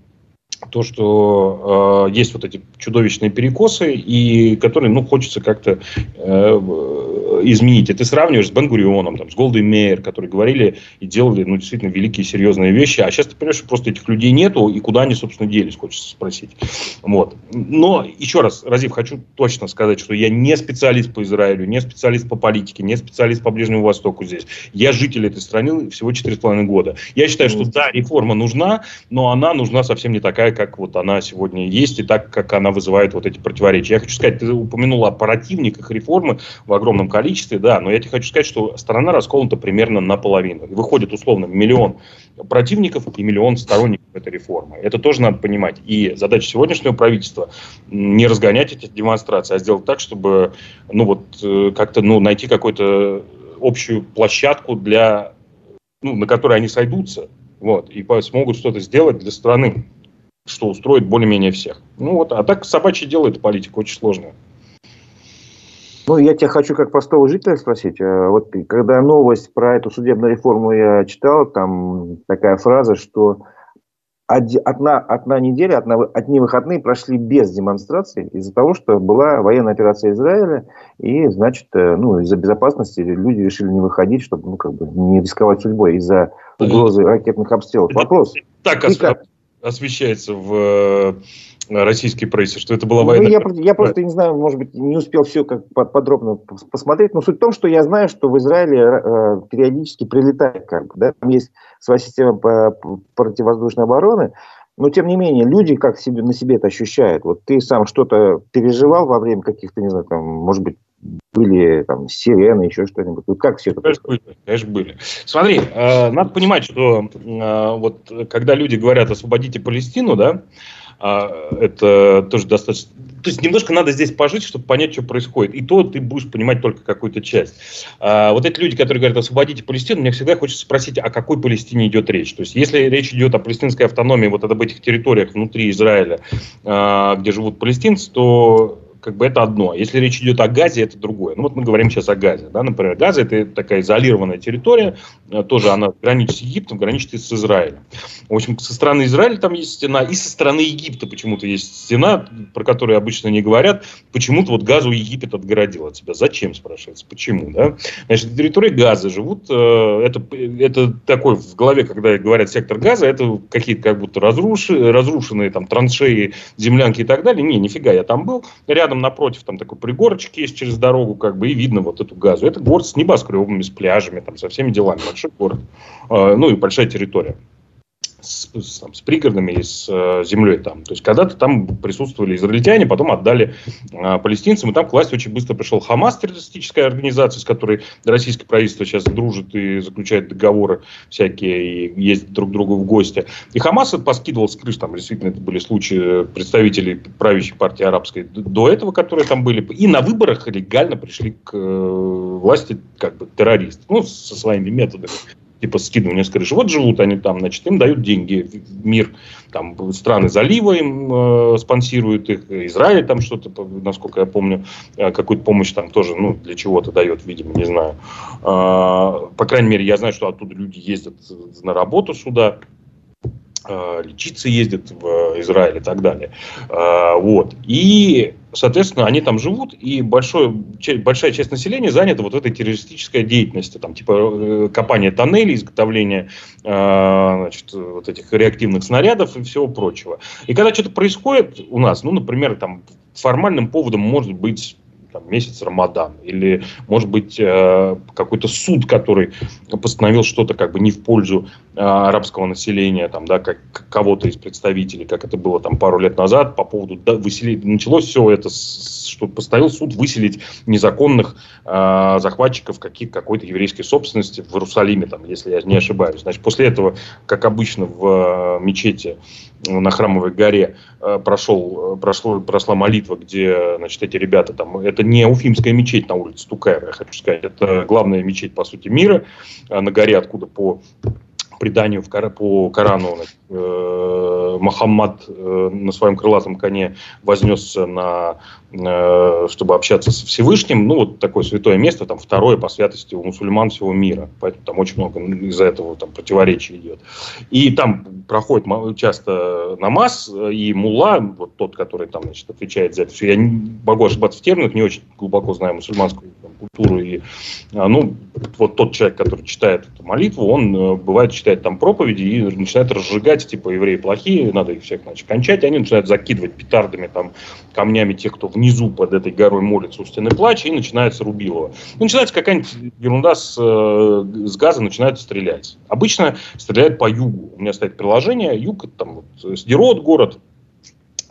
то, что э, есть вот эти чудовищные перекосы, и которые, ну, хочется как-то э, изменить. И ты сравниваешь с Бенгурионом, там, с Голдой Мейер, которые говорили и делали, ну, действительно, великие, серьезные вещи. А сейчас ты понимаешь, что просто этих людей нету, и куда они, собственно, делись, хочется спросить. Вот. Но, еще раз, Разив, хочу точно сказать, что я не специалист по Израилю, не специалист по политике, не специалист по Ближнему Востоку здесь. Я житель этой страны всего 4,5 года. Я считаю, что да, реформа нужна, но она нужна совсем не такая, как вот она сегодня есть, и так, как она вызывает вот эти противоречия. Я хочу сказать, ты упомянул о противниках реформы в огромном количестве, да, но я тебе хочу сказать, что страна расколота примерно наполовину. Выходит условно миллион противников и миллион сторонников этой реформы. Это тоже надо понимать. И задача сегодняшнего правительства не разгонять эти демонстрации, а сделать так, чтобы ну вот э, как-то ну, найти какую-то общую площадку для ну, на которой они сойдутся, вот, и смогут что-то сделать для страны что устроит более-менее всех. Ну вот, а так собачье дело это политика очень сложная. Ну, я тебя хочу как простого жителя спросить. Э, вот когда новость про эту судебную реформу я читал, там такая фраза, что одна, одна неделя, одна, одни выходные прошли без демонстраций из-за того, что была военная операция Израиля, и, значит, э, ну, из-за безопасности люди решили не выходить, чтобы, ну, как бы не рисковать судьбой из-за угрозы ракетных обстрелов. Вопрос. Так, как? освещается в э, российской прессе, что это была война. Ну, я, я просто не знаю, может быть, не успел все как подробно посмотреть, но суть в том, что я знаю, что в Израиле э, периодически прилетает, как бы, да, там есть своя система противовоздушной обороны, но тем не менее люди как себе на себе это ощущают. Вот ты сам что-то переживал во время каких-то, не знаю, там, может быть, были там сирены, еще что-нибудь. Вот как все это конечно, были, конечно, были. Смотри, э, надо понимать, что э, вот когда люди говорят «освободите Палестину», да, это тоже достаточно... То есть немножко надо здесь пожить, чтобы понять, что происходит. И то ты будешь понимать только какую-то часть. Э, вот эти люди, которые говорят «освободите Палестину», мне всегда хочется спросить, о какой Палестине идет речь. То есть если речь идет о палестинской автономии, вот об этих территориях внутри Израиля, э, где живут палестинцы, то как бы это одно. Если речь идет о газе, это другое. Ну вот мы говорим сейчас о газе. Да? Например, газ это такая изолированная территория, э, тоже она граничит с Египтом, граничит и с Израилем. В общем, со стороны Израиля там есть стена, и со стороны Египта почему-то есть стена, про которую обычно не говорят. Почему-то вот газу Египет отгородил от себя. Зачем, спрашивается, почему? Да? Значит, на территории газа живут, э, это, это такой в голове, когда говорят сектор газа, это какие-то как будто разруши, разрушенные там траншеи, землянки и так далее. Не, нифига, я там был. Рядом напротив там такой пригорочек есть через дорогу, как бы, и видно вот эту газу. Это город с небоскребами, с пляжами, там, со всеми делами. Большой город. Э, ну и большая территория с, с, там, с пригородами и с э, землей там. То есть когда-то там присутствовали израильтяне, потом отдали э, палестинцам, и там к власти очень быстро пришел Хамас, террористическая организация, с которой российское правительство сейчас дружит и заключает договоры всякие, и ездит друг к другу в гости. И Хамас поскидывал с крыш, там действительно это были случаи представителей правящей партии арабской до этого, которые там были, и на выборах легально пришли к э, власти как бы террористы, ну, со своими методами типа скидывания с крыши. Вот живут они там, значит, им дают деньги. Мир, там, страны залива им э, спонсируют их, Израиль там что-то, насколько я помню, э, какую-то помощь там тоже, ну, для чего-то дает, видимо, не знаю. Э, по крайней мере, я знаю, что оттуда люди ездят на работу сюда, э, лечиться ездят в Израиль и так далее. Э, вот. И соответственно, они там живут, и большой, большая часть населения занята вот этой террористической деятельностью, там, типа э, копания тоннелей, изготовления э, значит, вот этих реактивных снарядов и всего прочего. И когда что-то происходит у нас, ну, например, там, формальным поводом может быть там, месяц Рамадан, или, может быть, э, какой-то суд, который постановил что-то как бы не в пользу э, арабского населения, там, да, как кого-то из представителей, как это было там пару лет назад по поводу да, выселения. Началось все это, что постановил суд выселить незаконных э, захватчиков каких, какой-то еврейской собственности в Иерусалиме, там, если я не ошибаюсь. Значит, после этого, как обычно в э, мечети на Храмовой горе э, прошел, э, прошло, прошла молитва, где значит, эти ребята там, это не Уфимская мечеть на улице Тукаева, я хочу сказать, это главная мечеть, по сути, мира э, на горе, откуда по преданию по Корану э, Мухаммад э, на своем крылатом коне вознесся на, э, чтобы общаться с Всевышним. Ну, вот такое святое место, там второе по святости у мусульман всего мира. Поэтому там очень много из-за этого там противоречий идет. И там проходит часто намаз, и мулла, вот тот, который там, значит, отвечает за это все. Я не могу ошибаться в терминах, не очень глубоко знаю мусульманскую там, культуру. И, а, ну, вот тот человек, который читает эту молитву, он бывает читает читает там проповеди и начинает разжигать, типа, евреи плохие, надо их всех, значит, кончать, и они начинают закидывать петардами, там, камнями тех, кто внизу под этой горой молится у стены плача, и начинается рубилово. Ну, начинается какая-нибудь ерунда с, э, с газа, начинают стрелять. Обычно стреляют по югу. У меня стоит приложение, юг, там, вот, Сдерот город,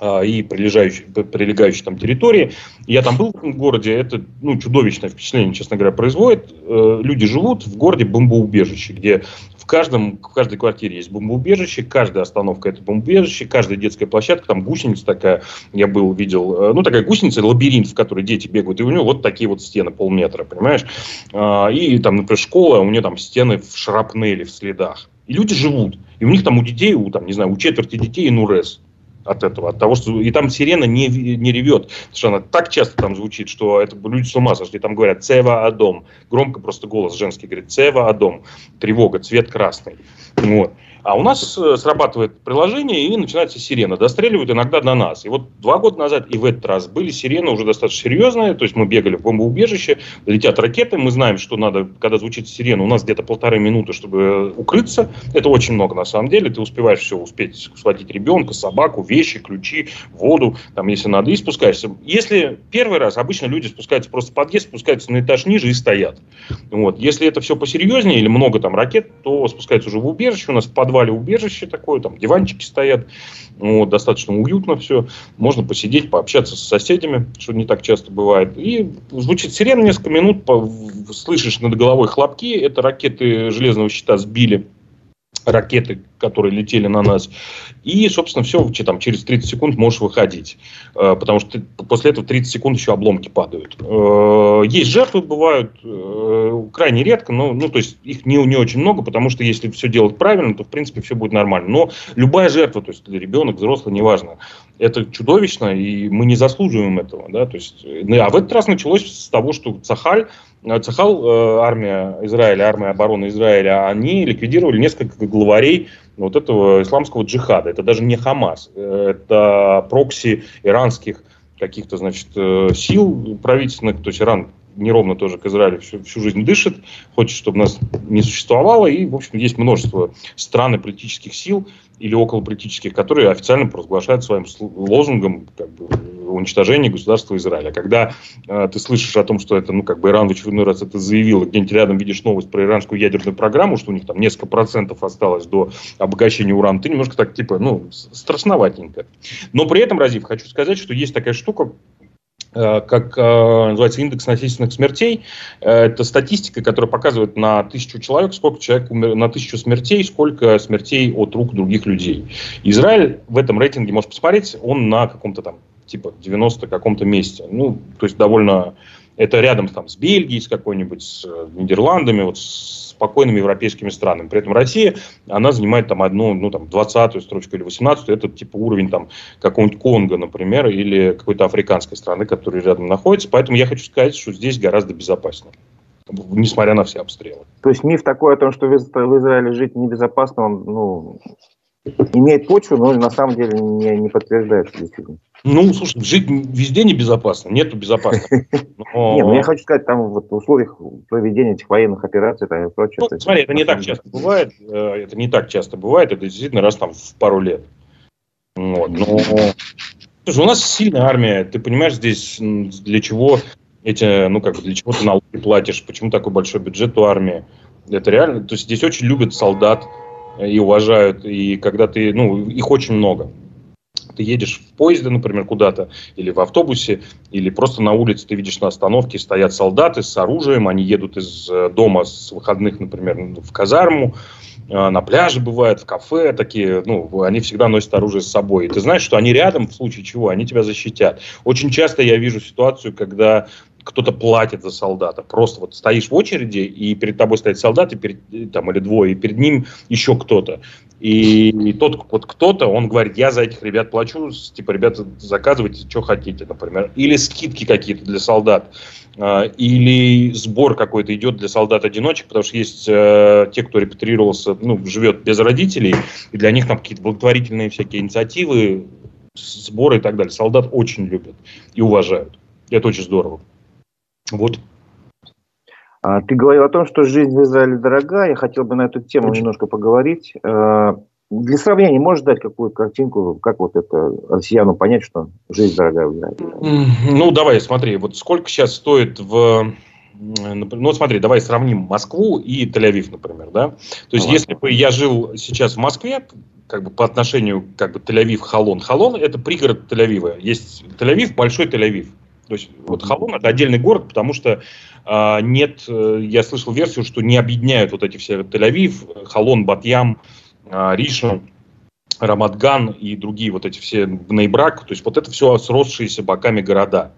и прилегающей, прилегающей там территории. Я там был в этом городе, это ну, чудовищное впечатление, честно говоря, производит. Э, люди живут в городе бомбоубежище, где в, каждом, в каждой квартире есть бомбоубежище, каждая остановка это бомбоубежище, каждая детская площадка, там гусеница такая, я был, видел, э, ну такая гусеница, лабиринт, в который дети бегают, и у него вот такие вот стены полметра, понимаешь? А, и там, например, школа, у нее там стены в шрапнели, в следах. И люди живут. И у них там у детей, у, там, не знаю, у четверти детей инурез от этого, от того, что и там сирена не, не ревет, потому что она так часто там звучит, что это люди с ума сошли, там говорят «Цева Адом», громко просто голос женский говорит «Цева Адом», тревога, цвет красный, вот. А у нас э, срабатывает приложение и начинается сирена. Достреливают иногда на нас. И вот два года назад и в этот раз были сирены уже достаточно серьезные. То есть мы бегали в бомбоубежище, летят ракеты. Мы знаем, что надо, когда звучит сирена, у нас где-то полторы минуты, чтобы укрыться. Это очень много на самом деле. Ты успеваешь все успеть схватить ребенка, собаку, вещи, ключи, воду, там, если надо, и спускаешься. Если первый раз, обычно люди спускаются просто в подъезд, спускаются на этаж ниже и стоят. Вот. Если это все посерьезнее или много там ракет, то спускаются уже в убежище. У нас в подвале убежище такое, там диванчики стоят, вот, достаточно уютно все. Можно посидеть, пообщаться с соседями, что не так часто бывает. И звучит сирена несколько минут, по, слышишь над головой хлопки, это ракеты железного щита сбили ракеты, которые летели на нас. И, собственно, все, там, через 30 секунд можешь выходить. Э, потому что после этого 30 секунд еще обломки падают. Э, есть жертвы, бывают э, крайне редко, но ну, то есть их не, не очень много, потому что если все делать правильно, то, в принципе, все будет нормально. Но любая жертва, то есть ребенок, взрослый, неважно, это чудовищно, и мы не заслуживаем этого. Да? То есть, а в этот раз началось с того, что Цахаль Цахал, армия Израиля, армия обороны Израиля, они ликвидировали несколько главарей вот этого исламского джихада. Это даже не Хамас, это прокси иранских каких-то, значит, э, сил правительственных, то есть Иран неровно тоже к Израилю всю, всю жизнь дышит, хочет, чтобы нас не существовало, и, в общем, есть множество стран и политических сил или околополитических, которые официально провозглашают своим лозунгом как бы, уничтожение государства Израиля. Когда э, ты слышишь о том, что это, ну, как бы Иран в очередной раз это заявил, где-нибудь рядом видишь новость про иранскую ядерную программу, что у них там несколько процентов осталось до обогащения урана, ты немножко так, типа, ну, страшноватенько. Но при этом, Разив, хочу сказать, что есть такая штука, как э, называется индекс насильственных смертей. Э, это статистика, которая показывает на тысячу человек, сколько человек умер, на тысячу смертей, сколько смертей от рук других людей. Израиль в этом рейтинге, можешь посмотреть, он на каком-то там типа 90 каком-то месте. Ну, то есть довольно... Это рядом там, с Бельгией, с какой-нибудь, с Нидерландами, вот с спокойными европейскими странами. При этом Россия, она занимает там одну, ну там, 20 строчку или 18 это типа уровень там какого-нибудь Конго, например, или какой-то африканской страны, которая рядом находится. Поэтому я хочу сказать, что здесь гораздо безопаснее несмотря на все обстрелы. То есть миф такой о том, что в Израиле жить небезопасно, он ну, имеет почву, но на самом деле не, не подтверждается действительно. Ну, слушай, жить везде небезопасно, нету безопасности. Но... Нет, ну я хочу сказать, там вот в условиях проведения этих военных операций и прочее. Ну, смотри, это не так часто бывает, э, это не так часто бывает, это действительно раз там в пару лет. Вот, но... Слушай, у нас сильная армия, ты понимаешь, здесь для чего эти, ну как бы для чего ты налоги платишь, почему такой большой бюджет у армии? Это реально, то есть здесь очень любят солдат и уважают, и когда ты, ну, их очень много ты едешь в поезде, например, куда-то, или в автобусе, или просто на улице ты видишь на остановке стоят солдаты с оружием, они едут из э, дома с выходных, например, в казарму, э, на пляже бывает, в кафе такие, ну, они всегда носят оружие с собой. И ты знаешь, что они рядом, в случае чего, они тебя защитят. Очень часто я вижу ситуацию, когда кто-то платит за солдата. Просто вот стоишь в очереди, и перед тобой стоит солдат, и перед, там, или двое, и перед ним еще кто-то. И, и тот вот кто-то, он говорит, я за этих ребят плачу, типа, ребята, заказывайте, что хотите, например. Или скидки какие-то для солдат. А, или сбор какой-то идет для солдат-одиночек, потому что есть э, те, кто репатрировался, ну, живет без родителей, и для них там какие-то благотворительные всякие инициативы, сборы и так далее. Солдат очень любят и уважают. Это очень здорово. Вот. А, ты говорил о том, что жизнь в Израиле дорога. Я хотел бы на эту тему Очень. немножко поговорить. А, для сравнения, можешь дать какую-то картинку, как вот это россияну понять, что жизнь дорогая в Израиле? Ну, давай, смотри, вот сколько сейчас стоит в... Ну, смотри, давай сравним Москву и Тель-Авив, например, да? То есть, ну, если бы я жил сейчас в Москве, как бы по отношению как бы Тель-Авив, Халон. Халон – это пригород Тель-Авива. Есть Тель-Авив, большой Тель-Авив. То есть вот Халон это отдельный город, потому что а, нет, э, я слышал версию, что не объединяют вот эти все Тель-Авив, Халон, Батьям, а, Риша, Рамадган и другие вот эти все Бнейбрак, то есть вот это все сросшиеся боками города.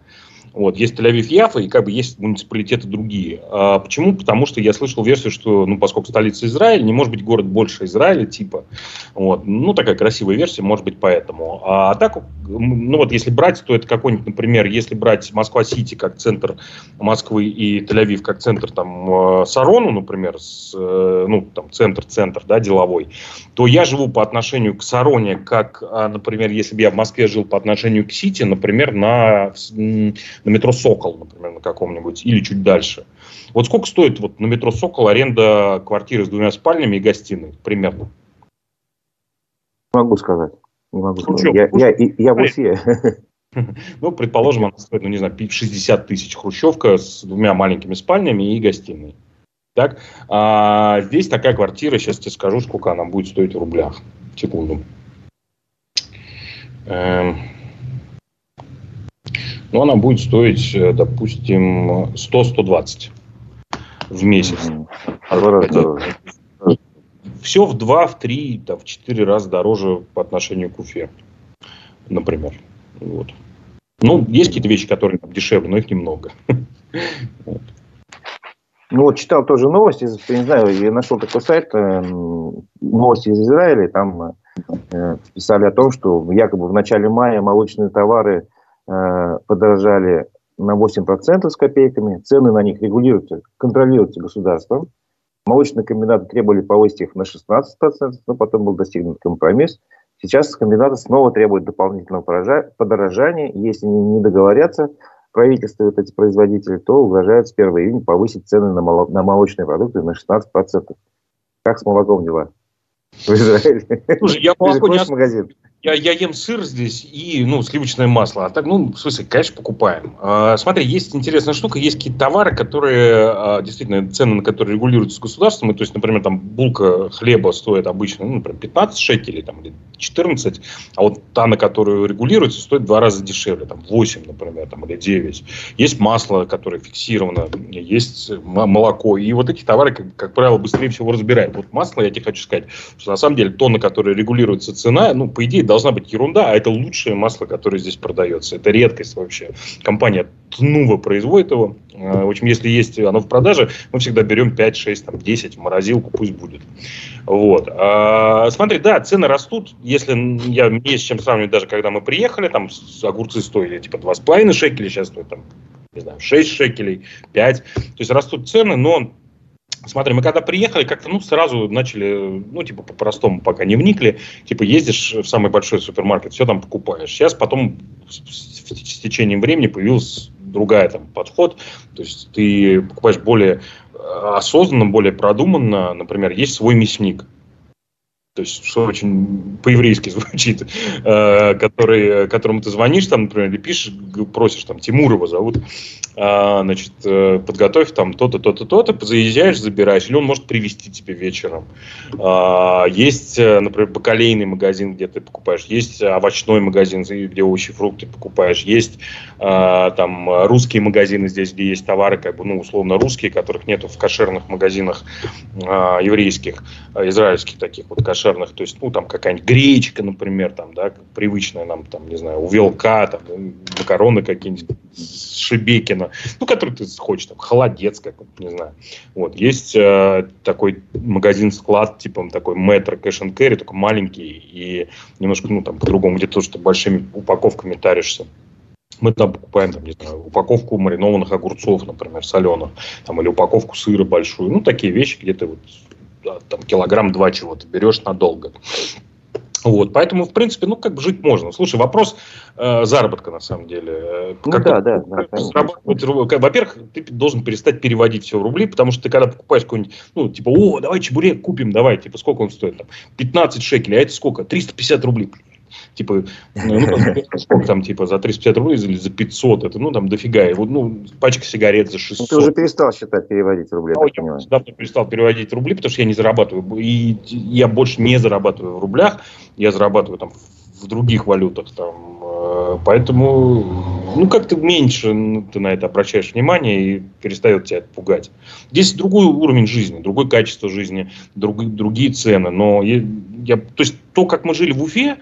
Вот, есть Тель-Авив, Яфа, и как бы есть муниципалитеты другие. А почему? Потому что я слышал версию, что, ну, поскольку столица Израиль, не может быть город больше Израиля, типа. Вот, ну, такая красивая версия, может быть, поэтому. А, так, ну, вот если брать, то это какой-нибудь, например, если брать Москва-Сити как центр Москвы и Тель-Авив как центр, там, э, Сарону, например, с, э, ну, там, центр-центр, да, деловой, то я живу по отношению к Сароне, как, а, например, если бы я в Москве жил по отношению к Сити, например, на на метро «Сокол», например, на каком-нибудь, или чуть дальше. Вот сколько стоит вот на метро «Сокол» аренда квартиры с двумя спальнями и гостиной примерно? Могу сказать. Не могу ну, сказать. Что, я, я, я в Уфе. Ну, предположим, она стоит, ну, не знаю, 60 тысяч хрущевка с двумя маленькими спальнями и гостиной. Так, а здесь такая квартира, сейчас тебе скажу, сколько она будет стоить в рублях. Секунду. Эм, но она будет стоить, э, допустим, 100-120 в месяц. все в 2, в 3, там, в 4 раза дороже по отношению к Уфе, например. Вот. Ну, есть какие-то вещи, которые там, дешевле, но их немного. Ну вот читал тоже новости, я не знаю, я нашел такой сайт, э, новости из Израиля, там э, писали о том, что якобы в начале мая молочные товары подорожали на 8% с копейками, цены на них регулируются, контролируются государством. Молочные комбинаты требовали повысить их на 16%, но потом был достигнут компромисс. Сейчас комбинаты снова требуют дополнительного подорожания. Если не договорятся, правительство и вот эти производители, то угрожают с 1 июня повысить цены на, моло, на молочные продукты на 16%. Как с молоком дела? В Израиле. Слушай, я молоко не... магазин. Я, я ем сыр здесь и, ну, сливочное масло. А так, ну, в смысле, конечно, покупаем. А, смотри, есть интересная штука, есть какие-то товары, которые, а, действительно, цены на которые регулируются государством. И, то есть, например, там булка хлеба стоит обычно, ну, например, 15 шекелей там, или 14, а вот та, на которую регулируется, стоит в два раза дешевле, там 8, например, там, или 9. Есть масло, которое фиксировано, есть молоко. И вот эти товары, как, как правило, быстрее всего разбирают. Вот масло, я тебе хочу сказать, что на самом деле то, на которое регулируется цена, ну, по идее, должна быть ерунда, а это лучшее масло, которое здесь продается. Это редкость вообще. Компания Тнува производит его. Э, в общем, если есть оно в продаже, мы всегда берем 5, 6, там, 10 в морозилку, пусть будет. Вот. А, смотри, да, цены растут. Если я, мне с чем сравнивать, даже когда мы приехали, там огурцы стоили типа 2,5 шекеля, сейчас стоят там, не знаю, 6 шекелей, 5. То есть растут цены, но Смотри, мы когда приехали, как-то ну сразу начали, ну типа по-простому, пока не вникли, типа ездишь в самый большой супермаркет, все там покупаешь. Сейчас потом с, с течением времени появился другая там подход, то есть ты покупаешь более э, осознанно, более продуманно, например, есть свой мясник, то есть, что очень по-еврейски звучит, э, который, которому ты звонишь, там, например, или пишешь, просишь, там, Тимур его зовут, значит, э, подготовь там то-то, то-то, то-то, заезжаешь, забираешь, или он может привезти тебе вечером. Э, есть, э, например, бакалейный магазин, где ты покупаешь, есть овощной магазин, где овощи, фрукты покупаешь, есть э, там русские магазины здесь, где есть товары, как бы, ну, условно, русские, которых нету в кошерных магазинах еврейских, израильских таких вот кошерных то есть, ну, там какая-нибудь гречка, например, там, да, привычная нам, там, не знаю, у Велка, там, макароны какие-нибудь Шебекина, ну, который ты хочешь, там, холодец какой не знаю. Вот, есть э, такой магазин-склад, типа, такой метро кэш and carry, маленький и немножко, ну, там, по-другому, где тоже ты большими упаковками таришься. Мы там покупаем, там, не знаю, упаковку маринованных огурцов, например, соленых, там, или упаковку сыра большую. Ну, такие вещи, где ты вот там, килограмм-два чего-то берешь надолго. Вот, поэтому, в принципе, ну, как бы жить можно. Слушай, вопрос э, заработка, на самом деле. Э, ну, как да, да. да Во-первых, ты должен перестать переводить все в рубли, потому что ты когда покупаешь какой-нибудь, ну, типа, о, давай чебурек купим, давай, типа, сколько он стоит? Там, 15 шекелей, а это сколько? 350 рублей типа, ну, ну сколько там, типа, за 350 рублей или за 500, это, ну, там, дофига. Вот, ну, пачка сигарет за 600. Ну, ты уже перестал считать переводить рубли, я, я давно перестал переводить рубли, потому что я не зарабатываю. И я больше не зарабатываю в рублях, я зарабатываю там в других валютах там. Э, поэтому, ну, как-то меньше ты на это обращаешь внимание и перестает тебя это пугать. Здесь другой уровень жизни, другое качество жизни, другие, другие цены. Но я, я, то есть то, как мы жили в Уфе,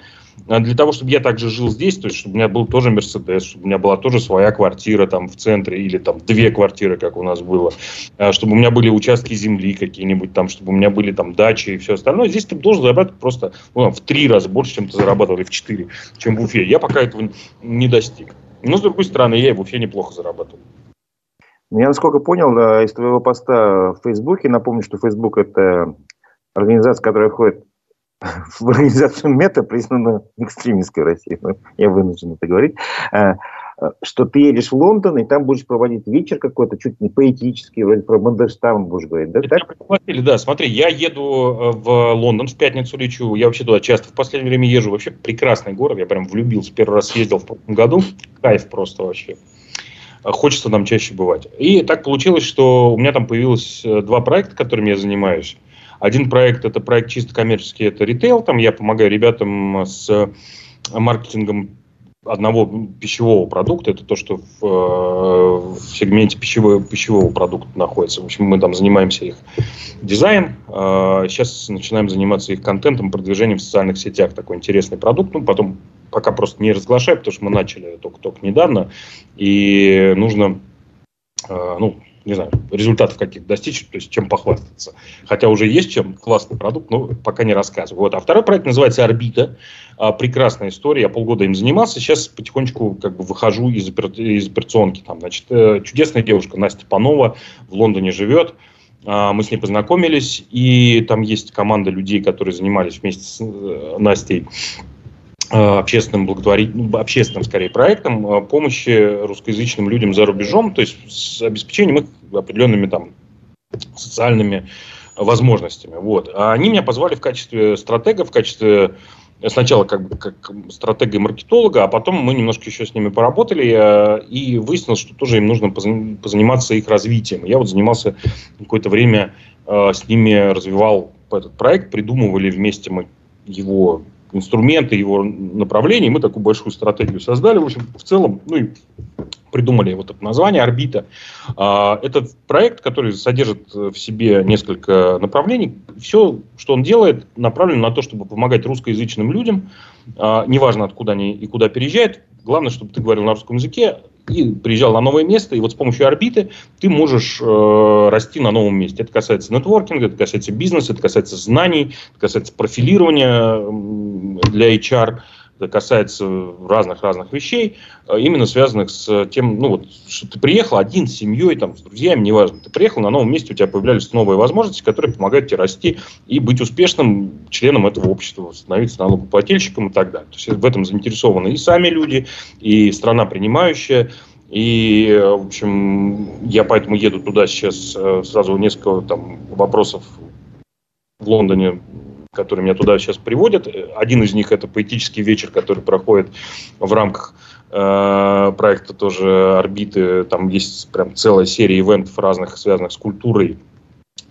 для того, чтобы я также жил здесь, то есть, чтобы у меня был тоже Мерседес, чтобы у меня была тоже своя квартира там в центре или там две квартиры, как у нас было, а, чтобы у меня были участки земли какие-нибудь там, чтобы у меня были там дачи и все остальное. Здесь ты должен зарабатывать просто ну, в три раза больше, чем ты зарабатывал, или в четыре, чем в Уфе. Я пока этого не достиг. Но, с другой стороны, я и в Уфе неплохо зарабатывал. Ну, я, насколько понял, из твоего поста в Фейсбуке, напомню, что Фейсбук – это организация, которая входит в организацию МЕТА признана экстремистской России, ну, я вынужден это говорить, э, что ты едешь в Лондон, и там будешь проводить вечер какой-то, чуть не поэтический, вроде про Мандельштам будешь говорить, да? Так? Пригласили, да. Смотри, я еду э, в Лондон, в пятницу лечу, я вообще туда часто в последнее время езжу, вообще прекрасный город, я прям влюбился, первый раз съездил в прошлом году, кайф просто вообще. Хочется там чаще бывать. И так получилось, что у меня там появилось э, два проекта, которыми я занимаюсь. Один проект – это проект чисто коммерческий, это ритейл. Там я помогаю ребятам с маркетингом одного пищевого продукта, это то, что в, э, в сегменте пищевого, пищевого продукта находится. В общем, мы там занимаемся их дизайн, сейчас начинаем заниматься их контентом, продвижением в социальных сетях. Такой интересный продукт, ну, потом пока просто не разглашаю, потому что мы начали только-только недавно, и нужно, ну, не знаю, результатов каких достичь, то есть чем похвастаться. Хотя уже есть чем классный продукт, но пока не рассказываю. Вот. А второй проект называется «Орбита». А, прекрасная история, я полгода им занимался, сейчас потихонечку как бы выхожу из, из операционки. Там, значит, э, чудесная девушка Настя Панова в Лондоне живет, а, мы с ней познакомились, и там есть команда людей, которые занимались вместе с э, Настей общественным благотворительным, ну, общественным, скорее, проектом э, помощи русскоязычным людям за рубежом, то есть с обеспечением их определенными там социальными возможностями. Вот. А они меня позвали в качестве стратега, в качестве сначала как как стратега и маркетолога, а потом мы немножко еще с ними поработали, э, и выяснилось, что тоже им нужно позаниматься их развитием. Я вот занимался какое-то время с ними, развивал этот проект, придумывали вместе мы его инструменты его направлений, мы такую большую стратегию создали. В общем, в целом, ну и придумали вот это название «Орбита». А, это проект, который содержит в себе несколько направлений. Все, что он делает, направлено на то, чтобы помогать русскоязычным людям, а, неважно откуда они и куда переезжают, главное, чтобы ты говорил на русском языке, и приезжал на новое место, и вот с помощью орбиты ты можешь э, расти на новом месте. Это касается нетворкинга, это касается бизнеса, это касается знаний, это касается профилирования для HR, касается разных-разных вещей, э, именно связанных с тем, ну вот, что ты приехал один с семьей, там, с друзьями, неважно, ты приехал на новом месте, у тебя появлялись новые возможности, которые помогают тебе расти и быть успешным членом этого общества, становиться налогоплательщиком и так далее. То есть в этом заинтересованы и сами люди, и страна принимающая, и, в общем, я поэтому еду туда сейчас, э, сразу несколько там вопросов в Лондоне которые меня туда сейчас приводят. Один из них это поэтический вечер, который проходит в рамках э, проекта тоже орбиты. Там есть прям целая серия ивентов разных, связанных с культурой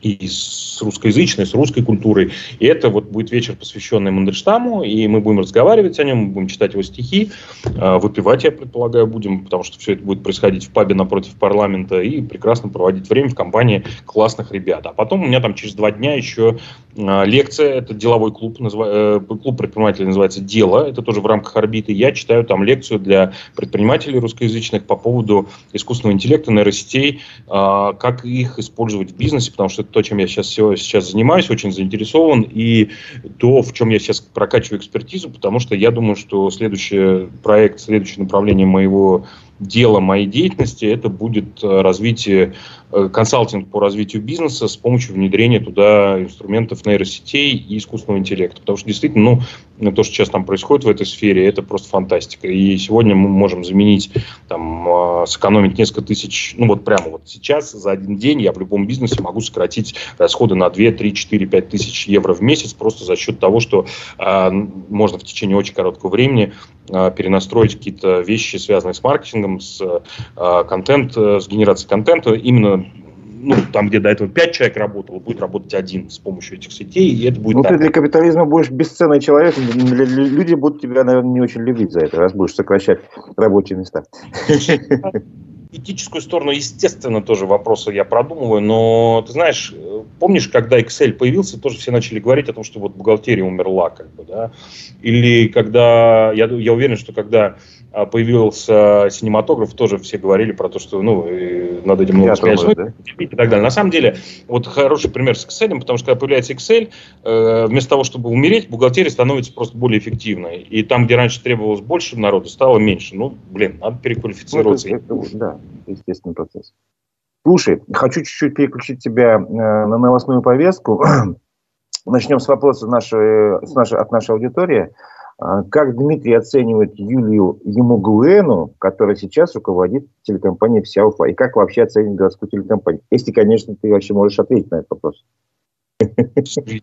и с русскоязычной, с русской культурой. И это вот будет вечер, посвященный Мандельштаму, и мы будем разговаривать о нем, будем читать его стихи, а, выпивать, я предполагаю, будем, потому что все это будет происходить в пабе напротив парламента, и прекрасно проводить время в компании классных ребят. А потом у меня там через два дня еще а, лекция, это деловой клуб. Э, клуб предпринимателей называется «Дело», это тоже в рамках орбиты. Я читаю там лекцию для предпринимателей русскоязычных по поводу искусственного интеллекта, нейросетей, а, как их использовать в бизнесе, потому что то, чем я сейчас, сейчас занимаюсь, очень заинтересован, и то, в чем я сейчас прокачиваю экспертизу, потому что я думаю, что следующий проект, следующее направление моего дела моей деятельности это будет э, развитие консалтинг по развитию бизнеса с помощью внедрения туда инструментов нейросетей и искусственного интеллекта. Потому что действительно, ну, то, что сейчас там происходит в этой сфере, это просто фантастика. И сегодня мы можем заменить, там, э, сэкономить несколько тысяч, ну вот прямо вот сейчас за один день я в любом бизнесе могу сократить расходы на 2, 3, 4, 5 тысяч евро в месяц просто за счет того, что э, можно в течение очень короткого времени э, перенастроить какие-то вещи, связанные с маркетингом, с э, контент, э, с генерацией контента именно ну, там, где до этого пять человек работало, будет работать один с помощью этих сетей, и это будет... Ну, так. ты для капитализма будешь бесценный человек, люди будут тебя, наверное, не очень любить за это, раз будешь сокращать рабочие места. Этическую сторону, естественно, тоже вопросы я продумываю, но ты знаешь, помнишь, когда Excel появился, тоже все начали говорить о том, что вот бухгалтерия умерла, как бы, да, или когда, я, я уверен, что когда а, появился синематограф, тоже все говорили про то, что ну, надо этим много сказать, ну, да? и так далее. На самом деле, вот хороший пример с Excel, потому что когда появляется Excel, э, вместо того, чтобы умереть, бухгалтерия становится просто более эффективной. И там, где раньше требовалось больше народу, стало меньше. Ну, блин, надо переквалифицироваться. Ну, это, это, да, естественный процесс. Слушай, хочу чуть-чуть переключить тебя э, на новостную повестку. Начнем с вопроса нашей, с нашей, от нашей аудитории. А, как Дмитрий оценивает Юлию Емугуэну, которая сейчас руководит телекомпанией «Вся Уфа», и как вообще оценивает городскую телекомпанию? Если, конечно, ты вообще можешь ответить на этот вопрос.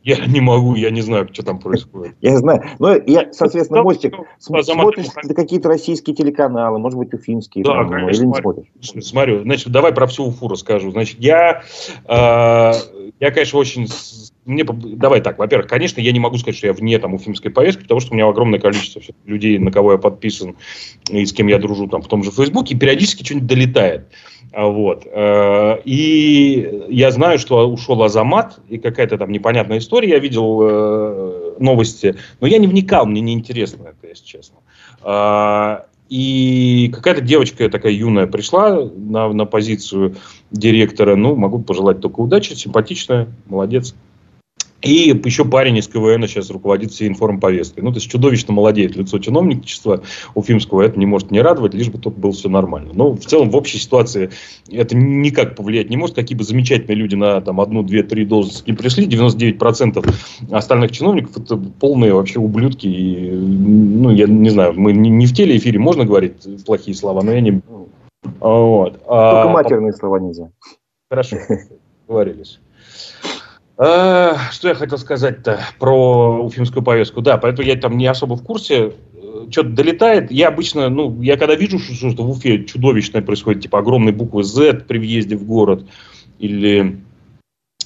Я не могу, я не знаю, что там происходит. Я знаю. Ну, я, соответственно, Мостик, смотришь какие-то российские телеканалы, может быть, уфимские, да, там, конечно, или не смотришь? Смотрю. Значит, давай про всю Уфу расскажу. Значит, я, э, я конечно, очень мне, давай так, во-первых, конечно, я не могу сказать, что я вне там уфимской повестки, потому что у меня огромное количество людей, на кого я подписан и с кем я дружу там в том же Фейсбуке, и периодически что-нибудь долетает. А вот. Э, и я знаю, что ушел Азамат, и какая-то там непонятная история, я видел э, новости, но я не вникал, мне не интересно это, если честно. А, и какая-то девочка такая юная пришла на, на позицию директора. Ну, могу пожелать только удачи, симпатичная, молодец. И еще парень из КВН сейчас руководит всей информповесткой. Ну, то есть чудовищно молодеет лицо чиновничества Уфимского. Это не может не радовать, лишь бы только было все нормально. Но в целом в общей ситуации это никак повлиять не может. Какие бы замечательные люди на там, одну, две, три должности не пришли, 99% остальных чиновников это полные вообще ублюдки. И, ну, я не знаю, мы не, не в телеэфире можно говорить плохие слова, но я не... Вот. А только матерные слова нельзя. Хорошо, говорились. А, что я хотел сказать-то про уфимскую повестку? Да, поэтому я там не особо в курсе. Э, что-то долетает. Я обычно, ну, я когда вижу, что, что в Уфе чудовищное происходит, типа огромные буквы Z при въезде в город, или Э,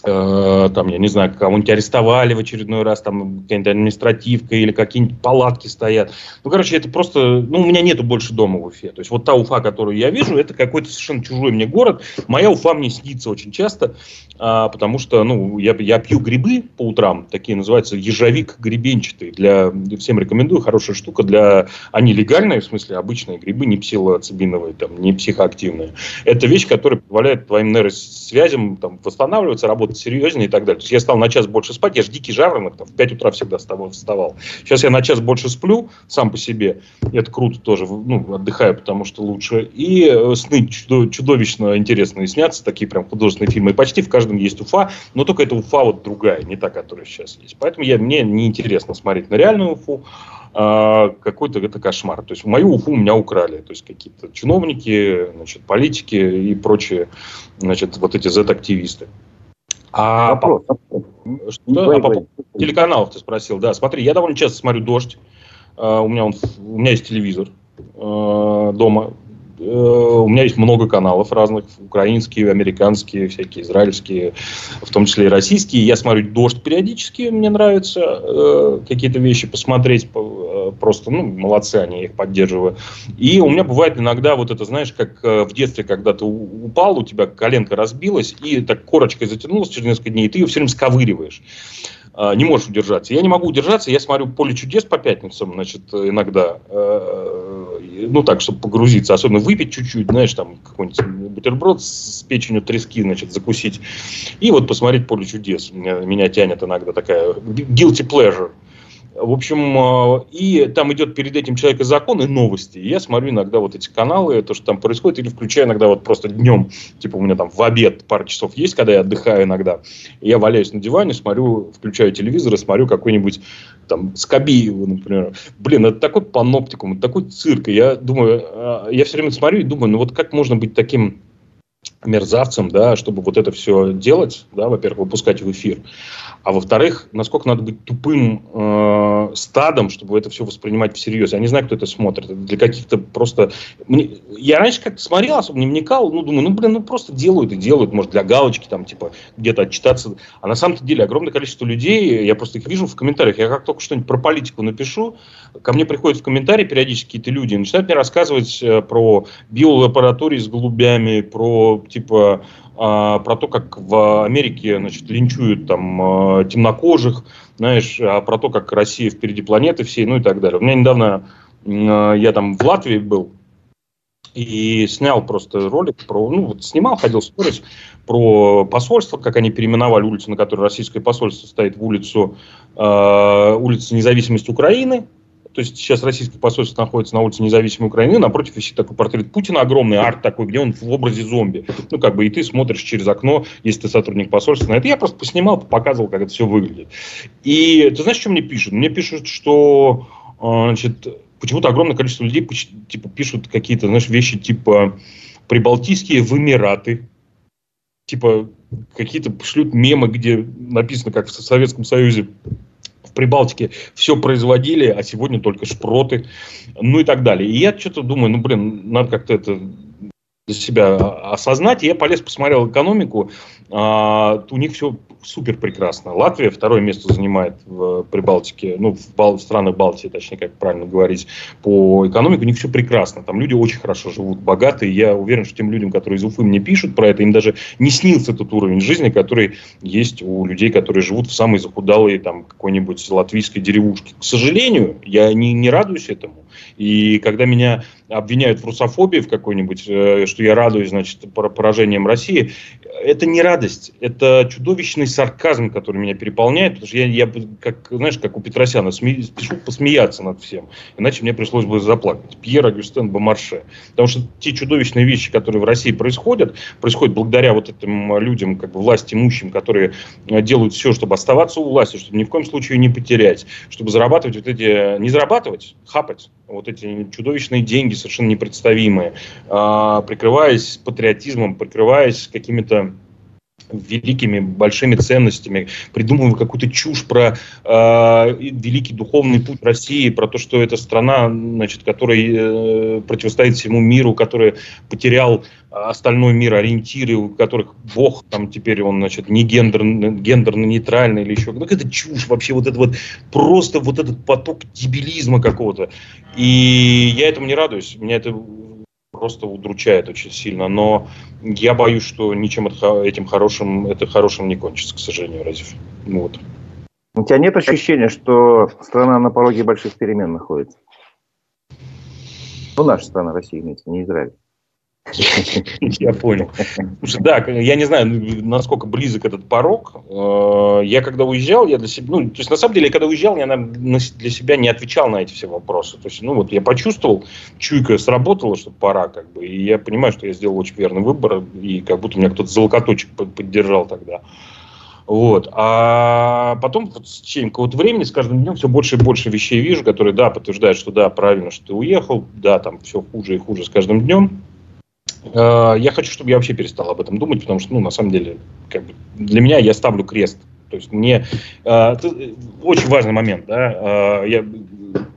там, я не знаю, кого-нибудь арестовали в очередной раз, там какая-нибудь административка или какие-нибудь палатки стоят. Ну, короче, это просто, ну, у меня нету больше дома в Уфе. То есть вот та Уфа, которую я вижу, это какой-то совершенно чужой мне город. Моя Уфа мне снится очень часто, а, потому что, ну, я, я пью грибы по утрам, такие называются ежовик гребенчатый. Для, всем рекомендую, хорошая штука. Для, они легальные, в смысле обычные грибы, не псилоцибиновые, там, не психоактивные. Это вещь, которая позволяет твоим нейросвязям там, восстанавливаться, работать работать серьезнее и так далее. То есть я стал на час больше спать, я же дикий жаворонок, там, в 5 утра всегда вставал. Сейчас я на час больше сплю сам по себе, и это круто тоже, ну, отдыхаю, потому что лучше. И э, сны чудовищно интересные снятся, такие прям художественные фильмы. И почти в каждом есть Уфа, но только эта Уфа вот другая, не та, которая сейчас есть. Поэтому я, мне неинтересно смотреть на реальную Уфу, а, какой-то это кошмар. То есть мою Уфу меня украли. То есть какие-то чиновники, значит, политики и прочие, значит, вот эти Z-активисты. А вопрос. Что? А по телеканалов ты спросил, да. Смотри, я довольно часто смотрю «Дождь». Uh, у, меня он, у меня есть телевизор uh, дома. Uh, у меня есть много каналов разных, украинские, американские, всякие израильские, в том числе и российские. Я смотрю «Дождь» периодически, мне нравится какие-то вещи посмотреть просто, ну, молодцы, они, их поддерживаю. И у меня бывает иногда вот это, знаешь, как э, в детстве, когда ты упал, у тебя коленка разбилась, и так корочкой затянулась через несколько дней, и ты ее все время сковыриваешь не можешь удержаться. Я не могу удержаться, я смотрю «Поле чудес» по пятницам, значит, иногда, э, ну так, чтобы погрузиться, особенно выпить чуть-чуть, знаешь, там какой-нибудь бутерброд с печенью трески, значит, закусить, и вот посмотреть «Поле чудес». Меня, меня тянет иногда такая guilty pleasure. В общем, э, и там идет перед этим человек и закон и новости. И я смотрю иногда вот эти каналы, то, что там происходит, или включаю иногда вот просто днем, типа у меня там в обед пару часов есть, когда я отдыхаю иногда. И я валяюсь на диване, смотрю, включаю телевизор и смотрю какой-нибудь там Скобиеву, например. Блин, это такой паноптикум, это такой цирк. И я думаю, э, я все время смотрю и думаю, ну вот как можно быть таким мерзавцем, да, чтобы вот это все делать, да, во-первых, выпускать в эфир, а во-вторых, насколько надо быть тупым э, стадом, чтобы это все воспринимать всерьез. Я не знаю, кто это смотрит. Это для каких-то просто... Мне... Я раньше как-то смотрел, особо не вникал, ну, думаю, ну, блин, ну, просто делают и делают, может, для галочки, там, типа, где-то отчитаться. А на самом-то деле огромное количество людей, я просто их вижу в комментариях, я как только что-нибудь про политику напишу, ко мне приходят в комментарии периодически какие-то люди, начинают мне рассказывать э, про биолаборатории с голубями, про, типа, про то, как в Америке значит, линчуют там а, темнокожих, знаешь, а про то, как Россия впереди планеты всей, ну и так далее. У меня недавно, а, я там в Латвии был, и снял просто ролик про, ну вот снимал, ходил спорить про посольство, как они переименовали улицу, на которой российское посольство стоит, в улицу, э, улица независимости Украины, то есть сейчас российское посольство находится на улице независимой Украины, напротив висит такой портрет Путина, огромный арт такой, где он в образе зомби. Ну, как бы и ты смотришь через окно, если ты сотрудник посольства на это. Я просто поснимал, показывал, как это все выглядит. И ты знаешь, что мне пишут? Мне пишут, что а, значит, почему-то огромное количество людей типа, пишут какие-то, знаешь, вещи типа прибалтийские в Эмираты, типа какие-то шлют мемы, где написано, как в Советском Союзе в Прибалтике все производили, а сегодня только шпроты, ну и так далее. И я что-то думаю, ну, блин, надо как-то это себя осознать. И я полез, посмотрел экономику. А, у них все супер прекрасно. Латвия второе место занимает в Прибалтике, ну, в, Бал, в странах Балтии, точнее, как правильно говорить, по экономике. У них все прекрасно. Там люди очень хорошо живут, богатые. Я уверен, что тем людям, которые из Уфы мне пишут про это, им даже не снился тот уровень жизни, который есть у людей, которые живут в самой захудалой там какой-нибудь латвийской деревушке. К сожалению, я не, не радуюсь этому. И когда меня обвиняют в русофобии в какой-нибудь, э, что я радуюсь, значит, поражением России, это не радость, это чудовищный сарказм, который меня переполняет, потому что я, я как, знаешь, как у Петросяна, спешу посмеяться над всем, иначе мне пришлось бы заплакать. Пьер Агюстен Бомарше. Потому что те чудовищные вещи, которые в России происходят, происходят благодаря вот этим людям, как бы власть имущим, которые э, делают все, чтобы оставаться у власти, чтобы ни в коем случае не потерять, чтобы зарабатывать вот эти, не зарабатывать, хапать вот эти чудовищные деньги, совершенно непредставимые, а, прикрываясь патриотизмом, прикрываясь какими-то великими большими ценностями, придумываем какую-то чушь про э, великий духовный путь России, про то, что это страна, значит, которая э, противостоит всему миру, который потерял остальной мир, ориентиры, у которых Бог там теперь он, значит, не гендерно, гендерно-нейтральный или еще. Ну, это чушь вообще, вот это вот просто вот этот поток дебилизма какого-то. И я этому не радуюсь. Меня это просто удручает очень сильно. Но я боюсь, что ничем этим хорошим, это хорошим не кончится, к сожалению, Разив. Ну, вот. У тебя нет ощущения, что страна на пороге больших перемен находится? Ну, наша страна, Россия имеется, не Израиль. Я понял. Слушай, да, я не знаю, насколько близок этот порог. Э, я когда уезжал, я для себя, ну, то есть на самом деле, когда уезжал, я для себя не отвечал на эти все вопросы. То есть, ну, вот я почувствовал, чуйка сработала, что пора, как бы, и я понимаю, что я сделал очень верный выбор, и как будто меня кто-то за локоточек поддержал тогда. Вот. А потом вот, с течением какого-то времени, с каждым днем все больше и больше вещей вижу, которые, да, подтверждают, что да, правильно, что ты уехал, да, там все хуже и хуже с каждым днем. Э, я хочу, чтобы я вообще перестал об этом думать, потому что, ну, на самом деле, как бы для меня я ставлю крест. То есть мне э, очень важный момент, да, э, я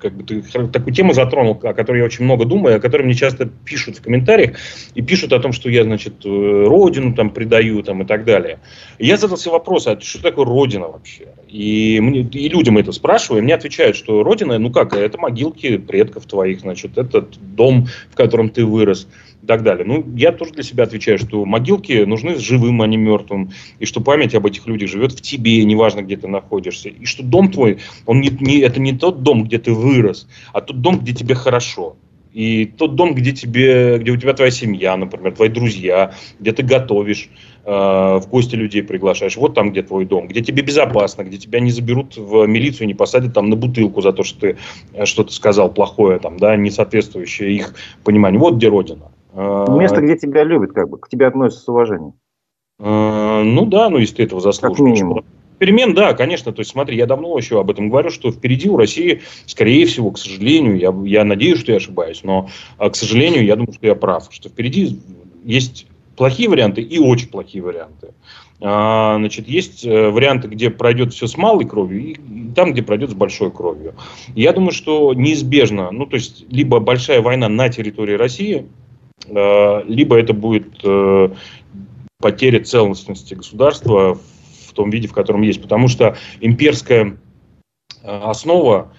как бы ты такую тему затронул, о которой я очень много думаю, о которой мне часто пишут в комментариях и пишут о том, что я, значит, э, родину там предаю там и так далее. И я задался вопросом, а что такое родина вообще? И, мне, и людям это спрашиваю, и мне отвечают, что родина, ну как, это могилки предков твоих, значит, это дом, в котором ты вырос и так далее. Ну, я тоже для себя отвечаю, что могилки нужны живым, а не мертвым, и что память об этих людях живет в тебе, неважно, где ты находишься, и что дом твой, он не, не, это не тот дом, где ты вырос, а тот дом, где тебе хорошо. И тот дом, где, тебе, где у тебя твоя семья, например, твои друзья, где ты готовишь, э, в гости людей приглашаешь, вот там, где твой дом, где тебе безопасно, где тебя не заберут в милицию, не посадят там на бутылку за то, что ты э, что-то сказал плохое, там, да, не соответствующее их пониманию. Вот где родина. А, Место, где тебя любят, как бы, к тебе относятся с уважением. А, ну да, ну если ты этого заслуживаешь. Перемен, да, конечно. То есть, смотри, я давно еще об этом говорю, что впереди у России, скорее всего, к сожалению, я, я надеюсь, что я ошибаюсь, но, а, к сожалению, я думаю, что я прав, что впереди есть плохие варианты и очень плохие варианты. Значит, есть э, варианты, где пройдет все с малой кровью, и там, где пройдет с большой кровью. Я думаю, что неизбежно, ну, то есть, либо большая война на территории России, либо это будет э, потеря целостности государства в том виде, в котором есть. Потому что имперская э, основа,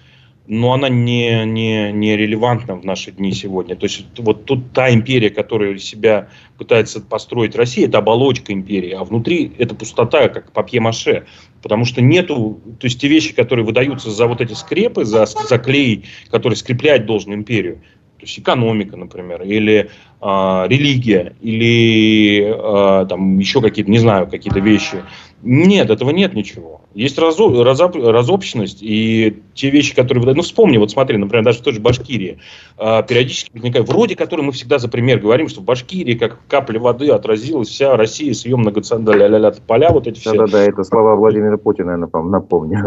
но она не, не, не релевантна в наши дни сегодня. То есть вот тут та империя, которая себя пытается построить Россия, это оболочка империи, а внутри это пустота, как папье-маше. Потому что нету, то есть те вещи, которые выдаются за вот эти скрепы, за, за клей, который скреплять должен империю, то есть экономика, например, или э, религия, или э, там еще какие-то, не знаю, какие-то вещи. Нет, этого нет ничего. Есть разо, разоб, разобщенность, и те вещи, которые... Ну, вспомни, вот смотри, например, даже в той же Башкирии э, периодически возникает... Вроде которые мы всегда за пример говорим, что в Башкирии, как капля воды, отразилась вся Россия с ее многонациональными поля, вот эти все. Да-да-да, это слова Владимира Путина, я напомню.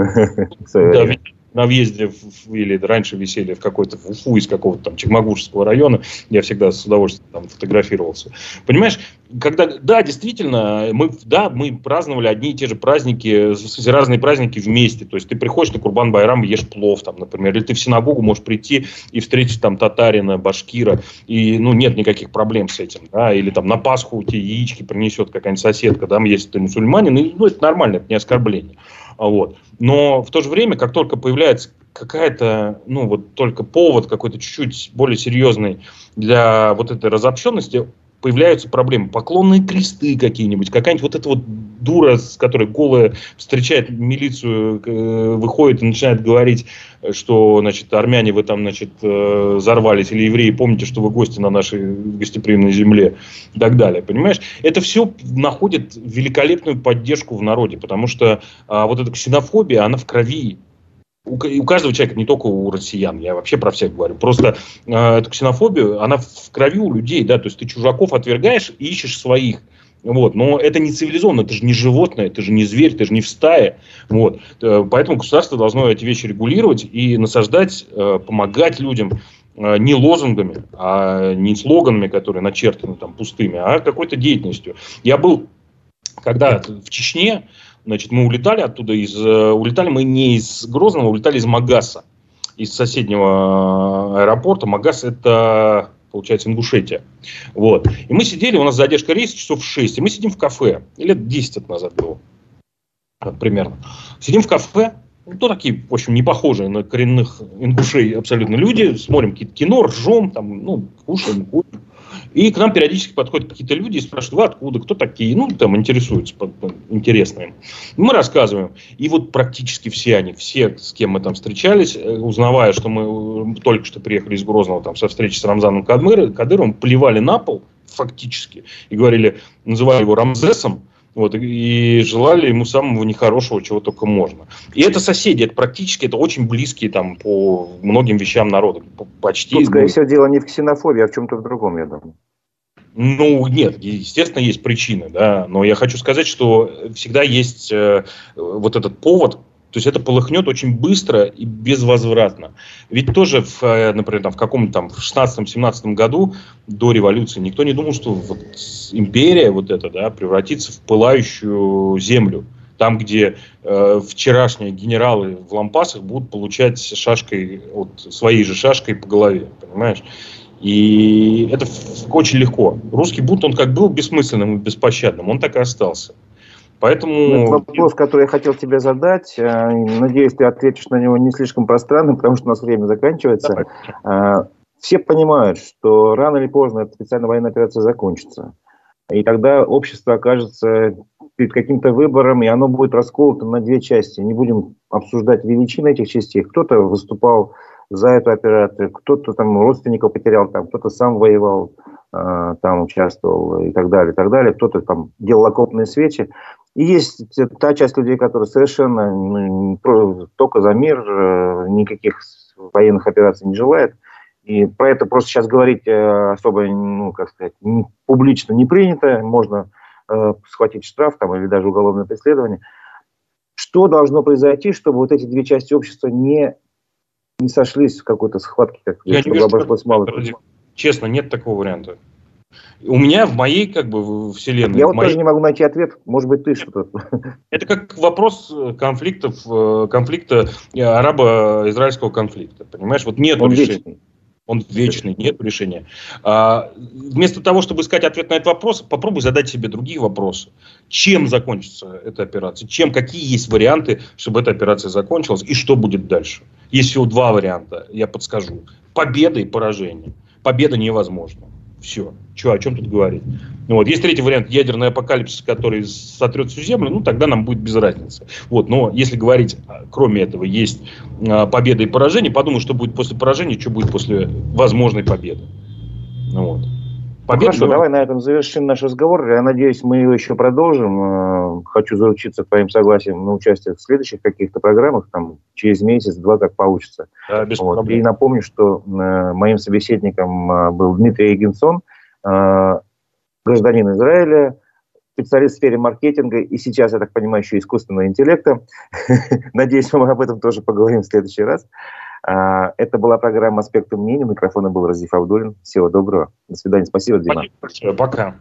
Да, на въезде в, или раньше висели в какой-то в Уфу из какого-то там Чекмагушского района, я всегда с удовольствием там фотографировался. Понимаешь, когда, да, действительно, мы, да, мы праздновали одни и те же праздники, разные праздники вместе. То есть ты приходишь на Курбан Байрам, ешь плов, там, например, или ты в синагогу можешь прийти и встретить там татарина, башкира, и, ну, нет никаких проблем с этим, да, или там на Пасху тебе яички принесет какая-нибудь соседка, да, если ты мусульманин, и, ну, это нормально, это не оскорбление. Вот. Но в то же время, как только появляется какая-то, ну вот только повод какой-то чуть-чуть более серьезный для вот этой разобщенности, появляются проблемы. Поклонные кресты какие-нибудь, какая-нибудь вот эта вот дура, с которой голая встречает милицию, э, выходит и начинает говорить, что, значит, армяне вы там, значит, э, взорвались, или евреи, помните, что вы гости на нашей гостеприимной земле, и так далее, понимаешь? Это все находит великолепную поддержку в народе, потому что а, вот эта ксенофобия, она в крови у, каждого человека, не только у россиян, я вообще про всех говорю, просто э, эту ксенофобию, она в крови у людей, да, то есть ты чужаков отвергаешь и ищешь своих. Вот. Но это не цивилизованно, это же не животное, это же не зверь, это же не в стае. Вот. Э, поэтому государство должно эти вещи регулировать и насаждать, э, помогать людям э, не лозунгами, а не слоганами, которые начертаны там пустыми, а какой-то деятельностью. Я был когда в Чечне, Значит, мы улетали оттуда, из, э, улетали мы не из Грозного, улетали из Магаса, из соседнего аэропорта. Магас – это, получается, Ингушетия. Вот. И мы сидели, у нас задержка рейса часов 6, и мы сидим в кафе. Лет 10 это назад было, примерно. Сидим в кафе, ну, такие, в общем, не похожие на коренных ингушей абсолютно люди, смотрим какие-то кино, ржем, там, ну, кушаем, курим. И к нам периодически подходят какие-то люди и спрашивают, вы откуда, кто такие, ну, там, интересуются, интересно им. Мы рассказываем. И вот практически все они, все, с кем мы там встречались, э, узнавая, что мы э, только что приехали из Грозного там, со встречи с Рамзаном Кадыровым, плевали на пол, фактически, и говорили, называли его Рамзесом, вот, и желали ему самого нехорошего, чего только можно. И это соседи, это практически, это очень близкие там по многим вещам народа. Почти. Тут, скорее всего, дело не в ксенофобии, а в чем-то в другом, я думаю. Ну, нет, естественно, есть причины, да, но я хочу сказать, что всегда есть э, вот этот повод, то есть это полыхнет очень быстро и безвозвратно. Ведь тоже, в, э, например, там, в каком-то там в 16-17 году до революции никто не думал, что вот империя вот эта да, превратится в пылающую землю. Там, где э, вчерашние генералы в лампасах будут получать шашкой, вот, своей же шашкой по голове, понимаешь? И это очень легко. Русский бунт, он как был бессмысленным и беспощадным, он так и остался. Поэтому... Ну, это вопрос, который я хотел тебе задать. Э, надеюсь, ты ответишь на него не слишком пространно, потому что у нас время заканчивается. Давай. Э, все понимают, что рано или поздно эта специальная военная операция закончится. И тогда общество окажется перед каким-то выбором, и оно будет расколото на две части. Не будем обсуждать величины этих частей. Кто-то выступал за эту операцию, кто-то там родственников потерял, там кто-то сам воевал, э, там участвовал и так далее, и так далее. Кто-то там делал окопные свечи. И есть та часть людей, которые совершенно ну, только за мир, э, никаких военных операций не желает. И про это просто сейчас говорить э, особо, ну, как сказать, не, публично не принято. Можно э, схватить штраф там, или даже уголовное преследование. Что должно произойти, чтобы вот эти две части общества не, не сошлись в какой-то схватке, как Я чтобы обошлось мало? Честно, нет такого варианта. У меня в моей как бы вселенной. Я вот моей... тоже не могу найти ответ. Может быть, ты что-то. Это как вопрос э, конфликтов, э, конфликта э, арабо-израильского конфликта. Понимаешь, вот нет решения. Вечный. Он вечный, нет решения. А, вместо того, чтобы искать ответ на этот вопрос, попробуй задать себе другие вопросы. Чем закончится эта операция? Чем, какие есть варианты, чтобы эта операция закончилась? И что будет дальше? Есть всего два варианта, я подскажу. Победа и поражение. Победа невозможна. Все. Че, о чем тут говорить? Ну, вот. Есть третий вариант, ядерный апокалипсис, который сотрет всю Землю, ну, тогда нам будет без разницы. Вот. Но если говорить, а, кроме этого, есть а, победа и поражение, подумай, что будет после поражения, что будет после возможной победы. Ну, вот. Победа, Хорошо, давай на этом завершим наш разговор. Я надеюсь, мы его еще продолжим. Э, хочу заручиться твоим согласием на участие в следующих каких-то программах, там, через месяц-два, как получится. Да, без вот. проблем. И напомню, что э, моим собеседником э, был Дмитрий Егенсон, гражданин Израиля, специалист в сфере маркетинга и сейчас, я так понимаю, еще искусственного интеллекта. Надеюсь, мы об этом тоже поговорим в следующий раз. А, это была программа «Аспекты мнений». Микрофоном был Разиф Абдулин. Всего доброго. До свидания. Спасибо, Дима. Спасибо. Пока.